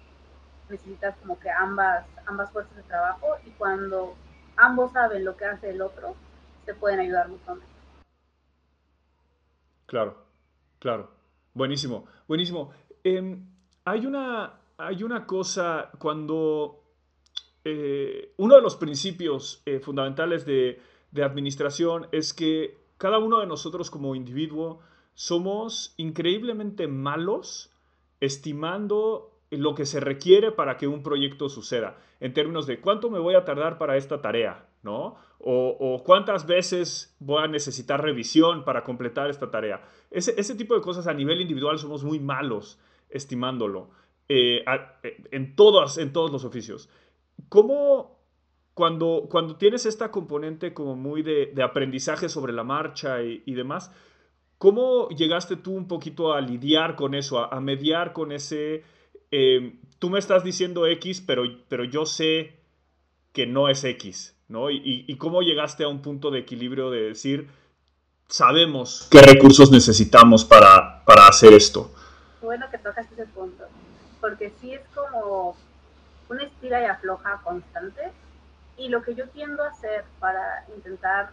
Necesitas como que ambas, ambas fuerzas de trabajo y cuando ambos saben lo que hace el otro, se pueden ayudar mutuamente. Claro, claro. Buenísimo, buenísimo. Eh, hay, una, hay una cosa cuando eh, uno de los principios eh, fundamentales de, de administración es que cada uno de nosotros como individuo somos increíblemente malos estimando lo que se requiere para que un proyecto suceda, en términos de cuánto me voy a tardar para esta tarea, ¿no? O, o cuántas veces voy a necesitar revisión para completar esta tarea. Ese, ese, tipo de cosas a nivel individual somos muy malos estimándolo eh, a, en, todos, en todos los oficios. ¿Cómo, cuando, cuando tienes esta componente como muy de, de aprendizaje sobre la marcha y, y, demás, ¿cómo llegaste tú un poquito a lidiar con eso, a, a mediar con ese... Eh, tú me estás diciendo X, pero, pero yo sé que no es X, ¿no? Y, y, cómo llegaste a un punto de equilibrio de decir, sabemos qué recursos necesitamos para, para hacer esto. Bueno que tocas ese punto, porque sí es como una estira y afloja constante y lo que yo tiendo a hacer para intentar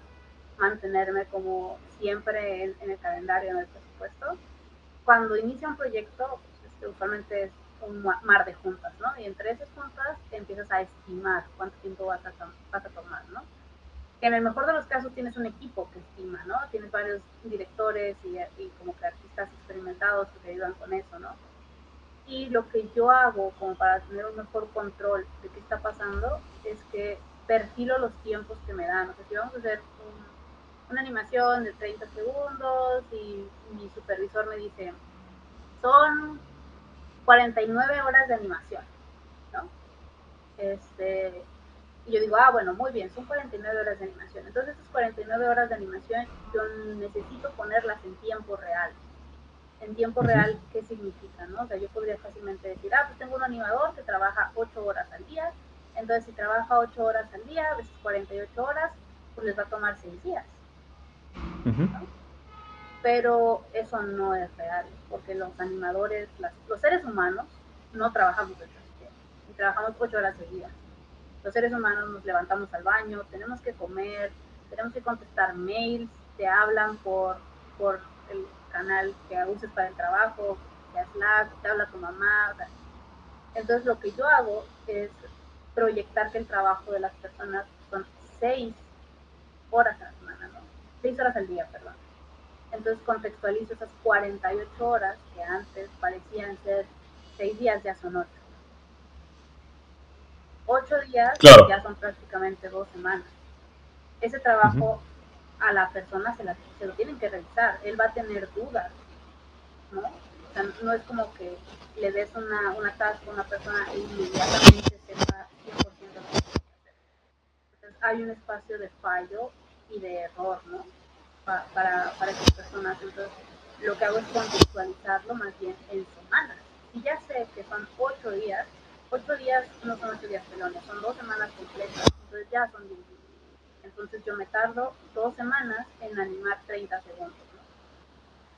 mantenerme como siempre en, en el calendario, en el presupuesto, cuando inicia un proyecto, pues, este, usualmente es un mar de juntas, ¿no? Y entre esas juntas empiezas a estimar cuánto tiempo vas a, vas a tomar, ¿no? Que en el mejor de los casos tienes un equipo que estima, ¿no? Tienes varios directores y, y como que artistas experimentados que te ayudan con eso, ¿no? Y lo que yo hago como para tener un mejor control de qué está pasando es que perfilo los tiempos que me dan. O sea, si vamos a hacer una animación de 30 segundos y mi supervisor me dice, son 49 horas de animación, ¿no? Este, y yo digo, ah, bueno, muy bien, son 49 horas de animación. Entonces, esas 49 horas de animación yo necesito ponerlas en tiempo real en tiempo real qué significa, ¿no? O sea, yo podría fácilmente decir, ah, pues tengo un animador que trabaja 8 horas al día, entonces si trabaja 8 horas al día, veces 48 horas, pues les va a tomar 6 días. Pero eso no es real, porque los animadores, los seres humanos, no trabajamos 8 horas y trabajamos 8 horas día. Los seres humanos nos levantamos al baño, tenemos que comer, tenemos que contestar mails, te hablan por, por el canal que uses para el trabajo, que Slack, te habla tu mamá. entonces lo que yo hago es proyectar que el trabajo de las personas son seis horas a la semana, ¿no? Seis horas al día, perdón. Entonces contextualizo esas 48 horas que antes parecían ser seis días, ya son ocho. Ocho días ya son prácticamente dos semanas. Ese trabajo a la persona se, la, se lo tienen que revisar, él va a tener dudas, ¿no? O sea, no es como que le des una, una task a una persona e inmediatamente sepa 100% lo que tiene que hacer. Entonces hay un espacio de fallo y de error, ¿no? para, para esas personas. Entonces, lo que hago es contextualizarlo más bien en semanas. Y ya sé que son ocho días, ocho días no son ocho días pelones, son dos semanas completas, entonces ya son 10 entonces yo me tardo dos semanas en animar 30 segundos, ¿no?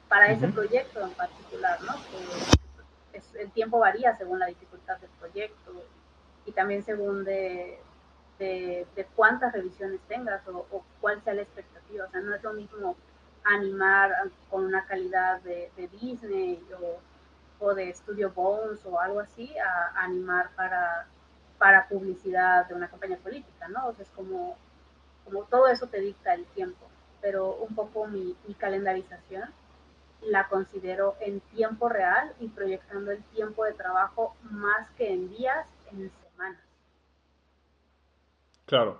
Para ese proyecto en particular, ¿no? el tiempo varía según la dificultad del proyecto y también según de, de, cuántas revisiones tengas o, cuál sea la expectativa. O sea, no es lo mismo animar con una calidad de, Disney o, o, de Studio Bones o algo así a, animar para, para publicidad de una campaña política, ¿no? O sea, es como como todo eso te dicta el tiempo, pero un poco mi, calendarización la considero en tiempo real y proyectando el tiempo de trabajo más que en días, en semanas. Claro,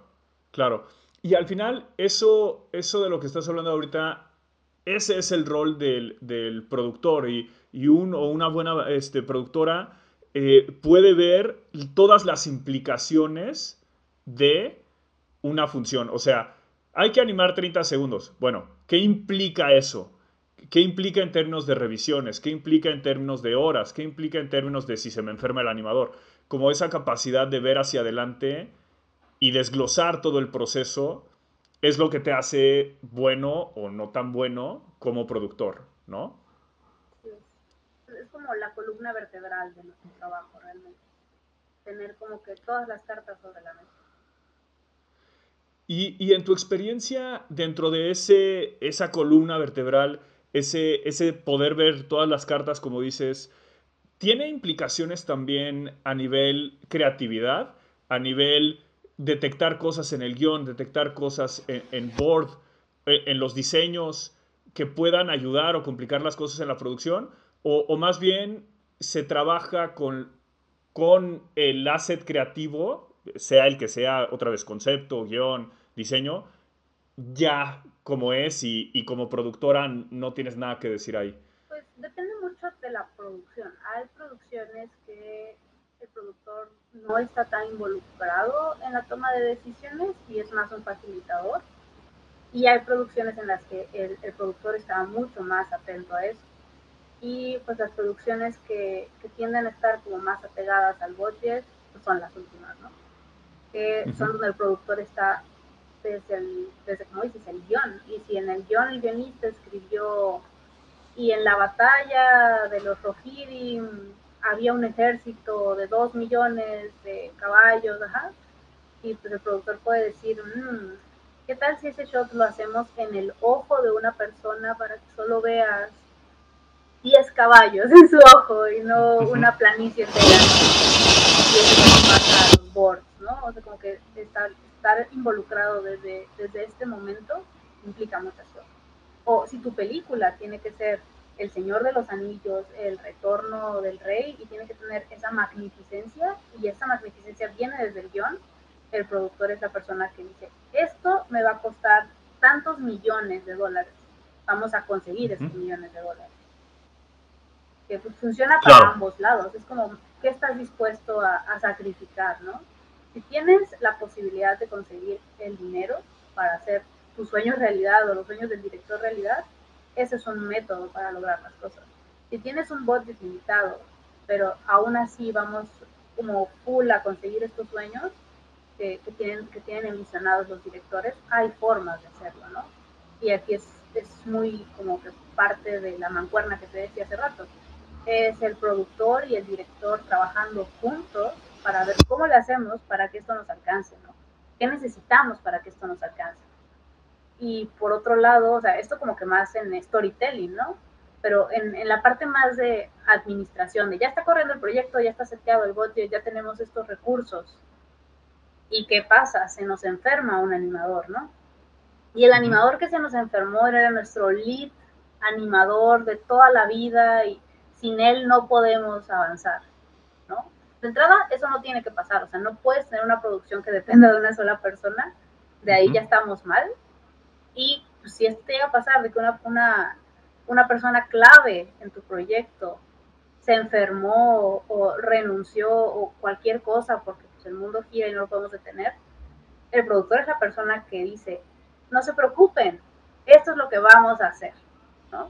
claro. Y al final, eso, eso de lo que estás hablando ahorita, ese es el rol del, productor y, y un, o una buena este, productora eh, puede ver todas las implicaciones de una función. O sea, hay que animar 30 segundos. Bueno, ¿qué implica eso? ¿Qué implica en términos de revisiones? ¿Qué implica en términos de horas? ¿Qué implica en términos de si se me enferma el animador? Como esa capacidad de ver hacia adelante y desglosar todo el proceso es lo que te hace bueno o no tan bueno como productor, ¿no? Es como la columna vertebral de nuestro trabajo realmente. Tener como que todas las cartas sobre la mesa. Y, en tu experiencia, dentro de ese, esa columna vertebral, ese, ese poder ver todas las cartas, como dices, ¿tiene implicaciones también a nivel creatividad, a nivel detectar cosas en el guion, detectar cosas en, board, e, en, los diseños que puedan ayudar o complicar las cosas en la producción? O, o más bien se trabaja con, con el asset creativo, sea el que sea, otra vez, concepto, guion, diseño ya como es y, como productora no tienes nada que decir ahí? Pues depende mucho de la producción. Hay producciones que productor no está tan involucrado en la toma de decisiones y es más un facilitador. Y hay producciones en las que el, productor está mucho más atento a eso. Y pues las producciones que, tienden a estar como más apegadas al budget pues son las últimas, ¿no? Que son donde el productor está desde, el, desde como dices, el guion. Y si en el guion el guionista escribió, y en la batalla de los Rohirrim había un ejército de dos millones de caballos, ajá, y pues el productor puede decir, mm, ¿qué tal si ese shot lo hacemos en el ojo de una persona para que solo veas 10 caballos en su ojo y no una planicie entera. Y eso es pasa boards, ¿no? O sea, como que estar, estar involucrado desde, desde este momento implica muchas cosas. O si tu película tiene que ser El Señor de los Anillos, El Retorno del Rey, y tiene que tener esa magnificencia, y esa magnificencia viene desde el guion, el productor es la persona que dice, esto me va a costar tantos millones de dólares, vamos a conseguir esos millones de dólares. Que funciona para ambos lados, es como, ¿qué estás dispuesto a, a sacrificar, no? Si tienes la posibilidad de conseguir el dinero para hacer tus sueños realidad o los sueños del director realidad, ese es un método para lograr las cosas. Si tienes un budget limitado, pero aún así vamos como full a conseguir estos sueños, que, tienen, que tienen envisionados los directores, hay formas de hacerlo, ¿no? Y aquí es, es muy como que parte de la mancuerna que te decía hace rato. Es el productor y el director trabajando juntos para ver cómo le hacemos para que esto nos alcance, ¿no? ¿Qué necesitamos para que esto nos alcance? Y por otro lado, o sea, esto como que más en storytelling, ¿no? Pero en, en, la parte más de administración, de ya está corriendo el proyecto, ya está seteado el budget, ya tenemos estos recursos, ¿Y qué pasa? Se nos enferma un animador, ¿no? Y el animador que se nos enfermó era nuestro lead animador de toda la vida y sin él no podemos avanzar, ¿no? De entrada, eso no tiene que pasar, o sea, no puedes tener una producción que dependa de una sola persona, de ahí ya estamos mal. Y pues, si esto llega a pasar, de que una, una, una persona clave en tu proyecto se enfermó o renunció o cualquier cosa porque el mundo gira y no lo podemos detener, el productor es la persona que dice, no se preocupen, esto es lo que vamos a hacer, ¿no?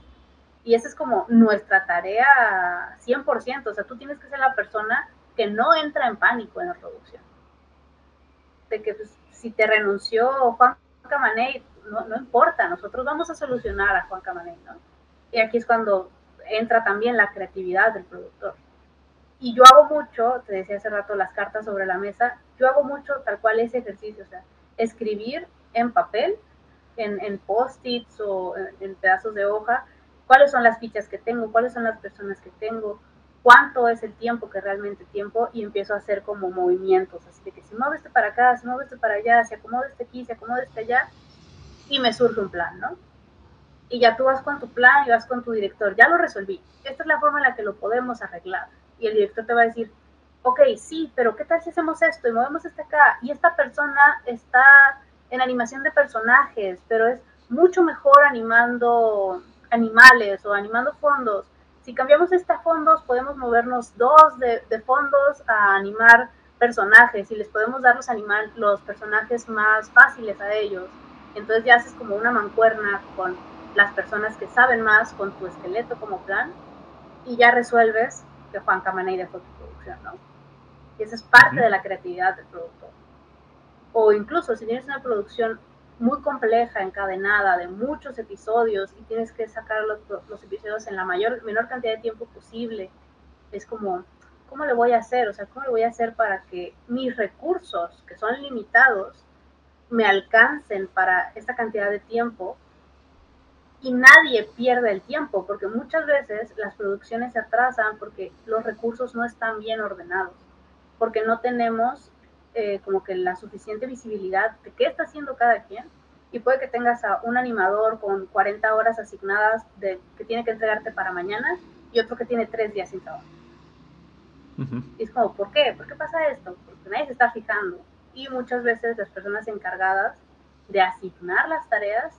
Y esa es como nuestra tarea 100%, o sea, tú tienes que ser la persona que no entra en pánico en la producción. De que pues, si te renunció Juan Camaney, no, importa, nosotros vamos a solucionar a Juan Camaney. Y aquí es cuando entra también la creatividad del productor. Y yo hago mucho, te decía hace rato las cartas sobre la mesa, yo hago mucho tal cual ese ejercicio, o sea, escribir en papel, en, en post-its o en, pedazos de hoja, cuáles son las fichas que tengo, cuáles son las personas que tengo, cuánto es el tiempo que realmente tiempo y empiezo a hacer como movimientos, así de que si mueves este para acá, si mueves este para allá, se acomoda este aquí, se acomoda este allá y me surge un plan, ¿no? Y ya tú vas con tu plan y vas con tu director, ya lo resolví, esta es la forma en la que lo podemos arreglar y el director te va a decir, ok, sí, pero ¿qué tal si hacemos esto y movemos este acá? Y esta persona está en animación de personajes, pero es mucho mejor animando animales o animando fondos. Si cambiamos este a fondos, podemos movernos dos de, fondos a animar personajes y les podemos dar los, animal, los personajes más fáciles a ellos. Entonces ya haces como una mancuerna con las personas que saben más, con tu esqueleto como plan, y ya resuelves que Juan Camaney de fotoproducción, ¿no? Y esa es parte de la creatividad del productor. O incluso si tienes una producción muy compleja, encadenada, de muchos episodios y tienes que sacar los, los episodios en la mayor, menor cantidad de tiempo posible, es como, ¿cómo le voy a hacer? O sea, ¿cómo le voy a hacer para que mis recursos, que son limitados, me alcancen para esta cantidad de tiempo y nadie pierde el tiempo, porque muchas veces las producciones se atrasan porque los recursos no están bien ordenados, porque no tenemos eh, como que la suficiente visibilidad de qué está haciendo cada quien. Y puede que tengas a un animador con 40 horas asignadas de, que tiene que entregarte para mañana y otro que tiene tres días sin trabajo. Y es como, ¿por qué? ¿Por qué pasa esto? Porque nadie se está fijando. Y muchas veces las personas encargadas de asignar las tareas,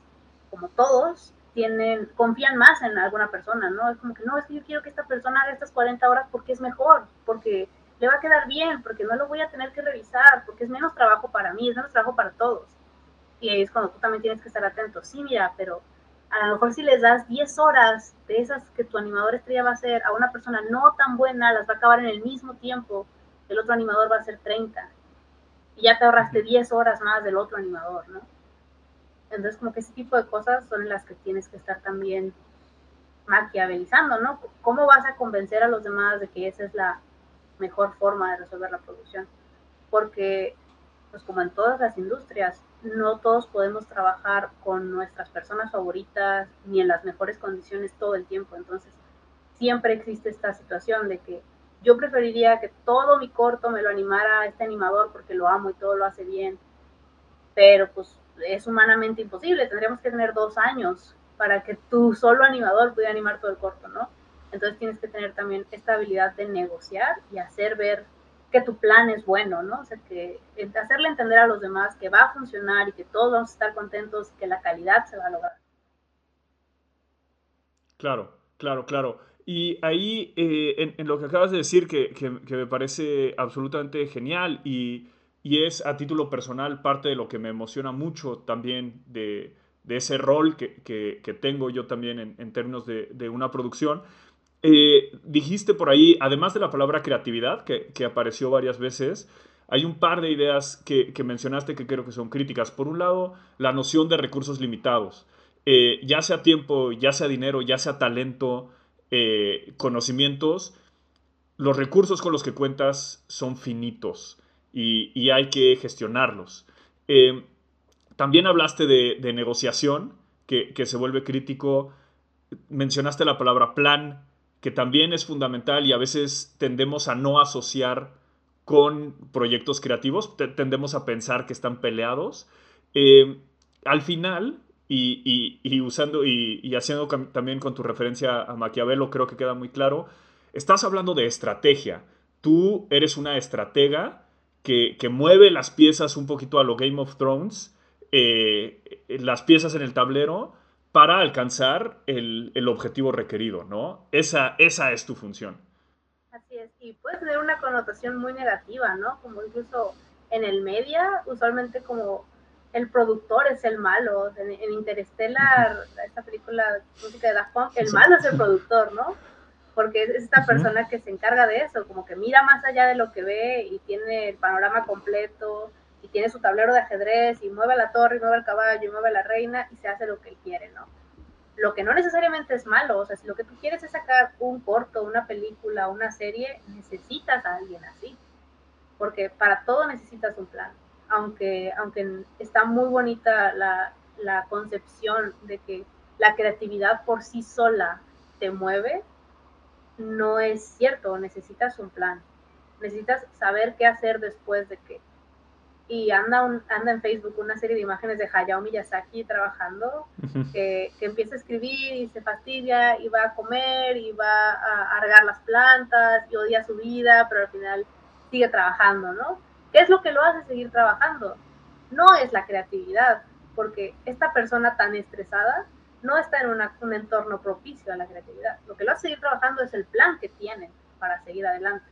como todos, tienen, confían más en alguna persona, ¿no? Es como que no, es que yo quiero que esta persona haga estas 40 horas porque es mejor, porque le va a quedar bien, porque no lo voy a tener que revisar, porque es menos trabajo para mí, es menos trabajo para todos. Y es cuando tú también tienes que estar atento. Sí, mira, pero a lo mejor si les das 10 horas de esas que tu animador estrella va a hacer a una persona no tan buena, las va a acabar en el mismo tiempo, el otro animador va a hacer 30. Y ya te ahorraste 10 horas más del otro animador, ¿no? Entonces, como que ese tipo de cosas son las que tienes que estar también maquiavelizando, ¿no? ¿Cómo vas a convencer a los demás de que esa es la mejor forma de resolver la producción? Porque, pues como en todas las industrias, no todos podemos trabajar con nuestras personas favoritas ni en las mejores condiciones todo el tiempo. Entonces, siempre existe esta situación de que yo preferiría que todo mi corto me lo animara este animador porque lo amo y todo lo hace bien, pero pues es humanamente imposible, tendríamos que tener dos años para que tu solo animador pudiera animar todo el corto, ¿no? Entonces tienes que tener también esta habilidad de negociar y hacer ver que tu plan es bueno, ¿no? O sea, que hacerle entender a los demás que va a funcionar y que todos vamos a estar contentos, que la calidad se va a lograr. Claro, claro, claro. Y ahí, eh, en, lo que acabas de decir, que, me parece absolutamente genial y, es a título personal parte de lo que me emociona mucho también de, ese rol que, tengo yo también en, términos de, una producción, eh, dijiste por ahí, además de la palabra creatividad, que, apareció varias veces, hay un par de ideas que, mencionaste que creo que son críticas. Por un lado, la noción de recursos limitados. Eh, ya sea tiempo, ya sea dinero, ya sea talento, eh, conocimientos, los recursos con los que cuentas son finitos y, hay que gestionarlos. también hablaste de, negociación, que, que, se vuelve crítico. Mencionaste la palabra plan, que también es fundamental y a veces tendemos a no asociar con proyectos creativos, tendemos a pensar que están peleados. Eh, al final, y, usando y, haciendo también con tu referencia a Maquiavelo, creo que queda muy claro, estás hablando de estrategia. Tú eres una estratega que, mueve las piezas un poquito a lo Game of Thrones, eh, las piezas en el tablero, para alcanzar el, objetivo requerido, ¿no? Esa, esa es tu función. Así es, y puede tener una connotación muy negativa, ¿no? Como incluso en el media, usualmente como el productor es el malo. En, Interstellar, esta película música de Daft Punk, el malo es el productor, ¿no? Porque es esta persona que se encarga de eso, como que mira más allá de lo que ve y tiene el panorama completo y tiene su tablero de ajedrez y mueve la torre y mueve el caballo y mueve la reina y se hace lo que él quiere, ¿no? Lo que no necesariamente es malo, o sea, si lo que tú quieres es sacar un corto, una película, una serie, necesitas a alguien así, porque para todo necesitas un plan, aunque, aunque está muy bonita la, la concepción de que la creatividad por sí sola te mueve, no es cierto, necesitas un plan, necesitas saber qué hacer después de que y anda, un, anda en Facebook una serie de imágenes de Hayao Miyazaki trabajando, que, que, empieza a escribir y se fastidia y va a comer y va a, a las plantas y odia su vida, pero al final sigue trabajando, ¿no? ¿Qué es lo que lo hace seguir trabajando? No es la creatividad, porque esta persona tan estresada no está en un entorno propicio a la creatividad. Lo que lo hace seguir trabajando es el plan que tiene para seguir adelante.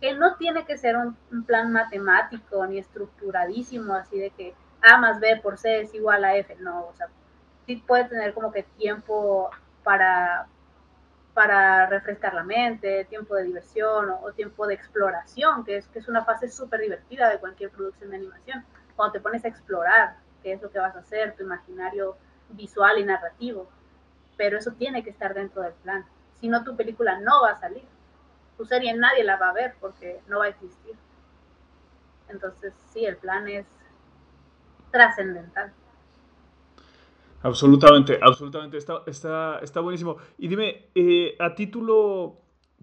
Que no tiene que ser un, plan matemático ni estructuradísimo, así de que A más B por C es igual a F. No, o sea, sí puede tener como que tiempo para, para refrescar la mente, tiempo de diversión o, tiempo de exploración, que es, que es una fase súper divertida de cualquier producción de animación. Cuando te pones a explorar qué es lo que vas a hacer, tu imaginario visual y narrativo. Pero eso tiene que estar dentro del plan. Si no, tu película no va a salir tu serie nadie la va a ver porque no va a existir. Entonces, sí, el plan es trascendental. Absolutamente, absolutamente, está, está, está buenísimo. Y dime, eh, a título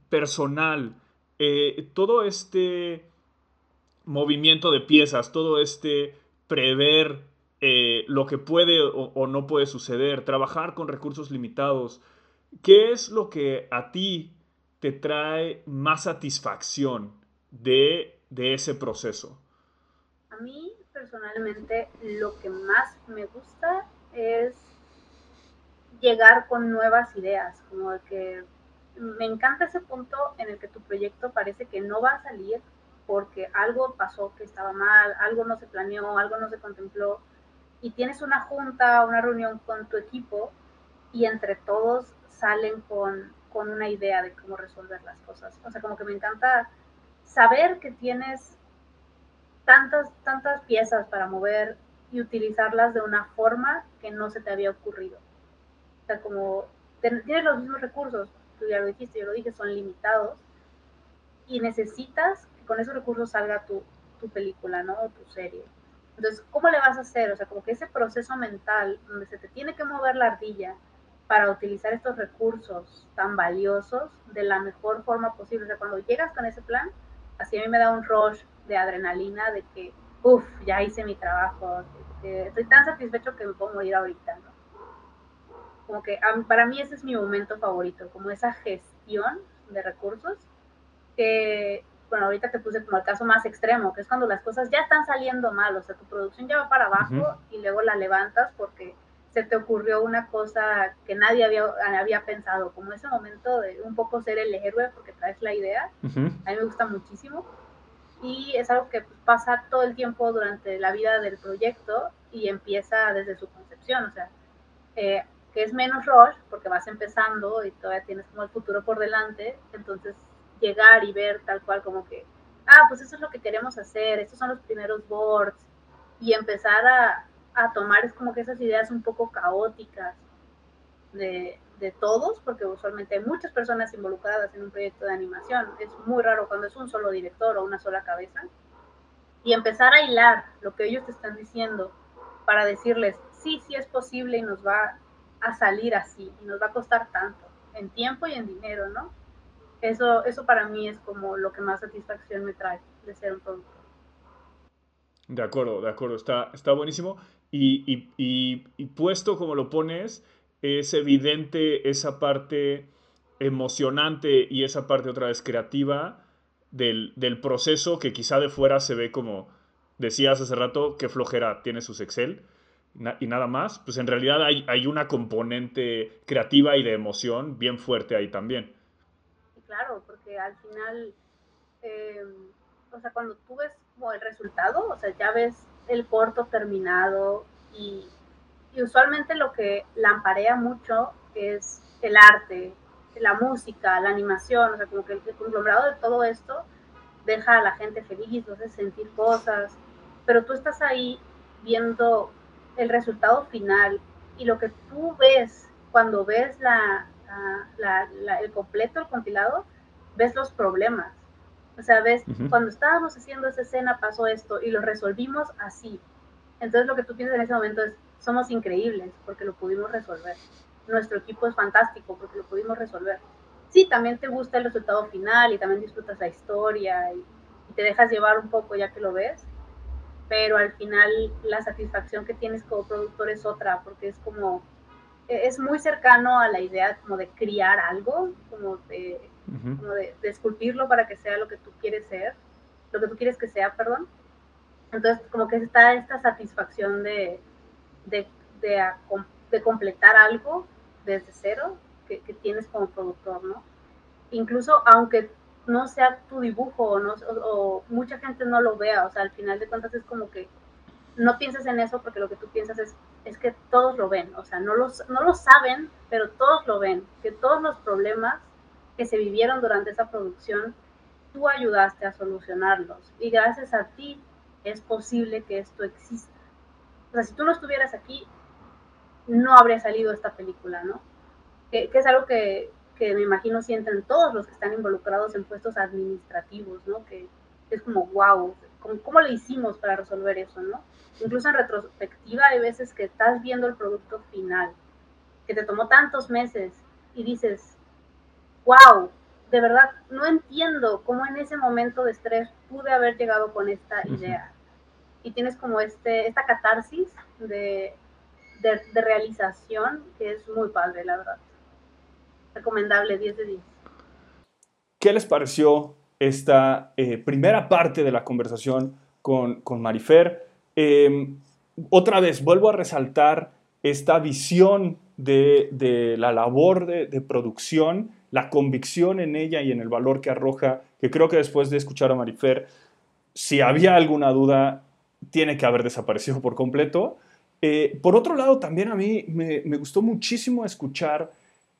personal, eh, todo este movimiento de piezas, todo este prever eh, lo que puede o, no puede suceder, trabajar con recursos limitados, ¿qué es lo que a ti te trae más satisfacción de, ese proceso? A mí personalmente lo que más me gusta es llegar con nuevas ideas, como que me encanta ese punto en el que tu proyecto parece que no va a salir porque algo pasó que estaba mal, algo no se planeó, algo no se contempló, y tienes una junta, una reunión con tu equipo y entre todos salen con con una idea de cómo resolver las cosas. O sea, como que me encanta saber que tienes tantas, tantas piezas para mover y utilizarlas de una forma que no se te había ocurrido. O sea, como tienes los mismos recursos, tú ya lo dijiste, yo lo dije, son limitados y necesitas que con esos recursos salga tu, tu película, ¿no? O tu serie. Entonces, ¿cómo le vas a hacer? O sea, como que ese proceso mental donde se te tiene que mover la ardilla para utilizar estos recursos tan valiosos de la mejor forma posible. O sea, cuando llegas con ese plan, así a mí me da un rush de adrenalina de que, uff, ya hice mi trabajo, estoy tan satisfecho que me puedo morir ahorita, ¿no? Como que para mí ese es mi momento favorito, como esa gestión de recursos que, bueno, ahorita te puse como el caso más extremo, que es cuando las cosas ya están saliendo mal, o sea, tu producción ya va para abajo y luego la levantas porque se te ocurrió una cosa que nadie había, había pensado, como ese momento de un poco ser el héroe porque traes la idea, a mí me gusta muchísimo y es algo que pasa todo el tiempo durante la vida del proyecto y empieza desde su concepción, o sea, eh, que es menos rush porque vas empezando y todavía tienes como el futuro por delante, entonces llegar y ver tal cual como que, ah, pues eso es lo que queremos hacer, estos son los primeros boards y empezar a, a tomar es como que esas ideas un poco caóticas de, de, todos, porque usualmente hay muchas personas involucradas en un proyecto de animación. Es muy raro cuando es un solo director o una sola cabeza. Y empezar a hilar lo que ellos te están diciendo para decirles, sí, sí es posible y nos va a salir así y nos va a costar tanto, en tiempo y en dinero, ¿no? Eso, eso para mí es como lo que más satisfacción me trae de ser un productor. De acuerdo, de acuerdo, está, está buenísimo. Y, puesto como lo pones, es evidente esa parte emocionante y esa parte otra vez creativa del, proceso que quizá de fuera se ve como, decías hace rato, que flojera tiene sus Excel y nada más, pues en realidad hay, hay, una componente creativa y de emoción bien fuerte ahí también. Claro, porque al final, eh, o sea, cuando tú ves como el resultado, o sea, ya ves el corto terminado y, usualmente lo que lamparea mucho es el arte, la música, la animación, o sea, como que el, conglomerado de todo esto deja a la gente feliz, no hace sentir cosas, pero tú estás ahí viendo el resultado final y lo que tú ves cuando ves la, el completo, el compilado, ves los problemas. O sea, ves, cuando estábamos haciendo esa escena pasó esto y lo resolvimos así. Entonces lo que tú piensas en ese momento es, somos increíbles porque lo pudimos resolver. Nuestro equipo es fantástico porque lo pudimos resolver. Sí, también te gusta el resultado final y también disfrutas la historia y, te dejas llevar un poco ya que lo ves, pero al final la satisfacción que tienes como productor es otra porque es como, e, es muy cercano a la idea como de criar algo, como de, como de, de esculpirlo para que sea lo que tú quieres ser, lo que tú quieres que sea, perdón entonces, como que está esta satisfacción de, de, de, completar algo desde cero que, tienes como productor, ¿no? Incluso aunque no sea tu dibujo o, no, o, mucha gente no lo vea, o sea, al final de cuentas es como que no piensas en eso porque lo que tú piensas es, es que todos lo ven, o sea, no, los, no lo saben, pero todos lo ven, que todos los problemas que se vivieron durante esa producción, tú ayudaste a solucionarlos y gracias a ti es posible que esto exista. O sea, si tú no estuvieras aquí, no habría salido esta película, ¿no? Que, es algo que, que, me imagino sienten todos los que están involucrados en puestos administrativos, ¿no? Que, es como, wow, ¿cómo, ¿cómo le hicimos para resolver eso, no? Incluso en retrospectiva hay veces que estás viendo el producto final, que te tomó tantos meses y dices, wow, de verdad no entiendo cómo en ese momento de estrés pude haber llegado con esta idea. Y tienes como este, esta catarsis de, de, realización que es muy padre, la verdad. Recomendable, 10 de 10. ¿Qué les pareció esta eh, primera parte de la conversación con, con Marifer? Em, otra vez, vuelvo a resaltar esta visión de, de la labor de, de producción la convicción en ella y en el valor que arroja, que creo que después de escuchar a Marifer, si había alguna duda, tiene que haber desaparecido por completo. Eh, por otro lado, también a mí me, gustó muchísimo escuchar,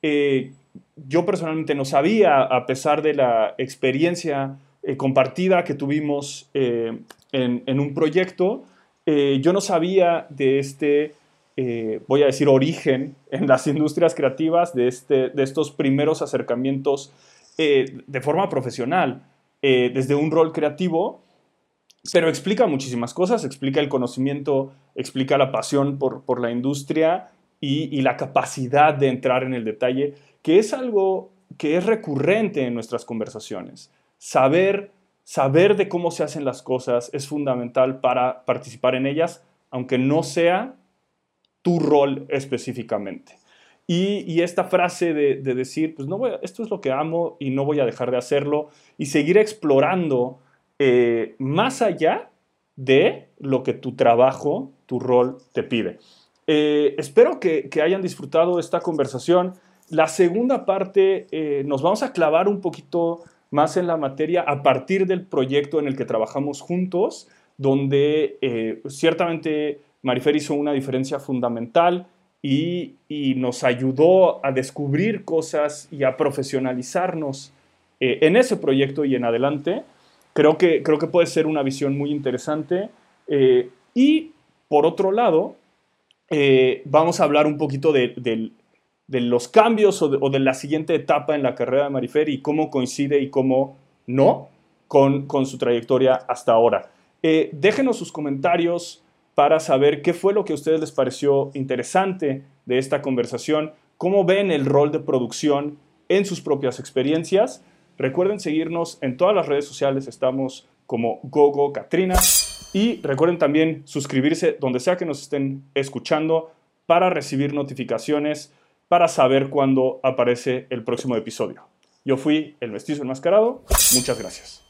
eh, yo personalmente no sabía, a pesar de la experiencia eh, compartida que tuvimos en, en, un proyecto, yo no sabía de este voy a decir, origen en las industrias creativas de, este, de estos primeros acercamientos de forma profesional, desde un rol creativo, pero explica muchísimas cosas, explica el conocimiento, explica la pasión por, por la industria y, la capacidad de entrar en el detalle, que es algo que es recurrente en nuestras conversaciones. Saber, saber de cómo se hacen las cosas es fundamental para participar en ellas, aunque no sea tu rol específicamente. Y, esta frase de, decir, pues no voy esto es lo que amo y no voy a dejar de hacerlo y seguir explorando eh, más allá de lo que tu trabajo, tu rol te pide. Eh, espero que, hayan disfrutado esta conversación. La segunda parte eh, nos vamos a clavar un poquito más en la materia a partir del proyecto en el que trabajamos juntos, donde ciertamente Marifer hizo una diferencia fundamental y, nos ayudó a descubrir cosas y a profesionalizarnos eh, en ese proyecto y en adelante. Creo que, creo que puede ser una visión muy interesante. Eh, y por otro lado, eh, vamos a hablar un poquito de, los cambios o de, la siguiente etapa en la carrera de Marifer y cómo coincide y cómo no con, con su trayectoria hasta ahora. déjenos sus comentarios para saber qué fue lo que a ustedes les pareció interesante de esta conversación, cómo ven el rol de producción en sus propias experiencias. Recuerden seguirnos en todas las redes sociales, estamos como Gogo Katrina y recuerden también suscribirse donde sea que nos estén escuchando para recibir notificaciones, para saber cuándo aparece el próximo episodio. Yo fui el mestizo enmascarado, muchas gracias.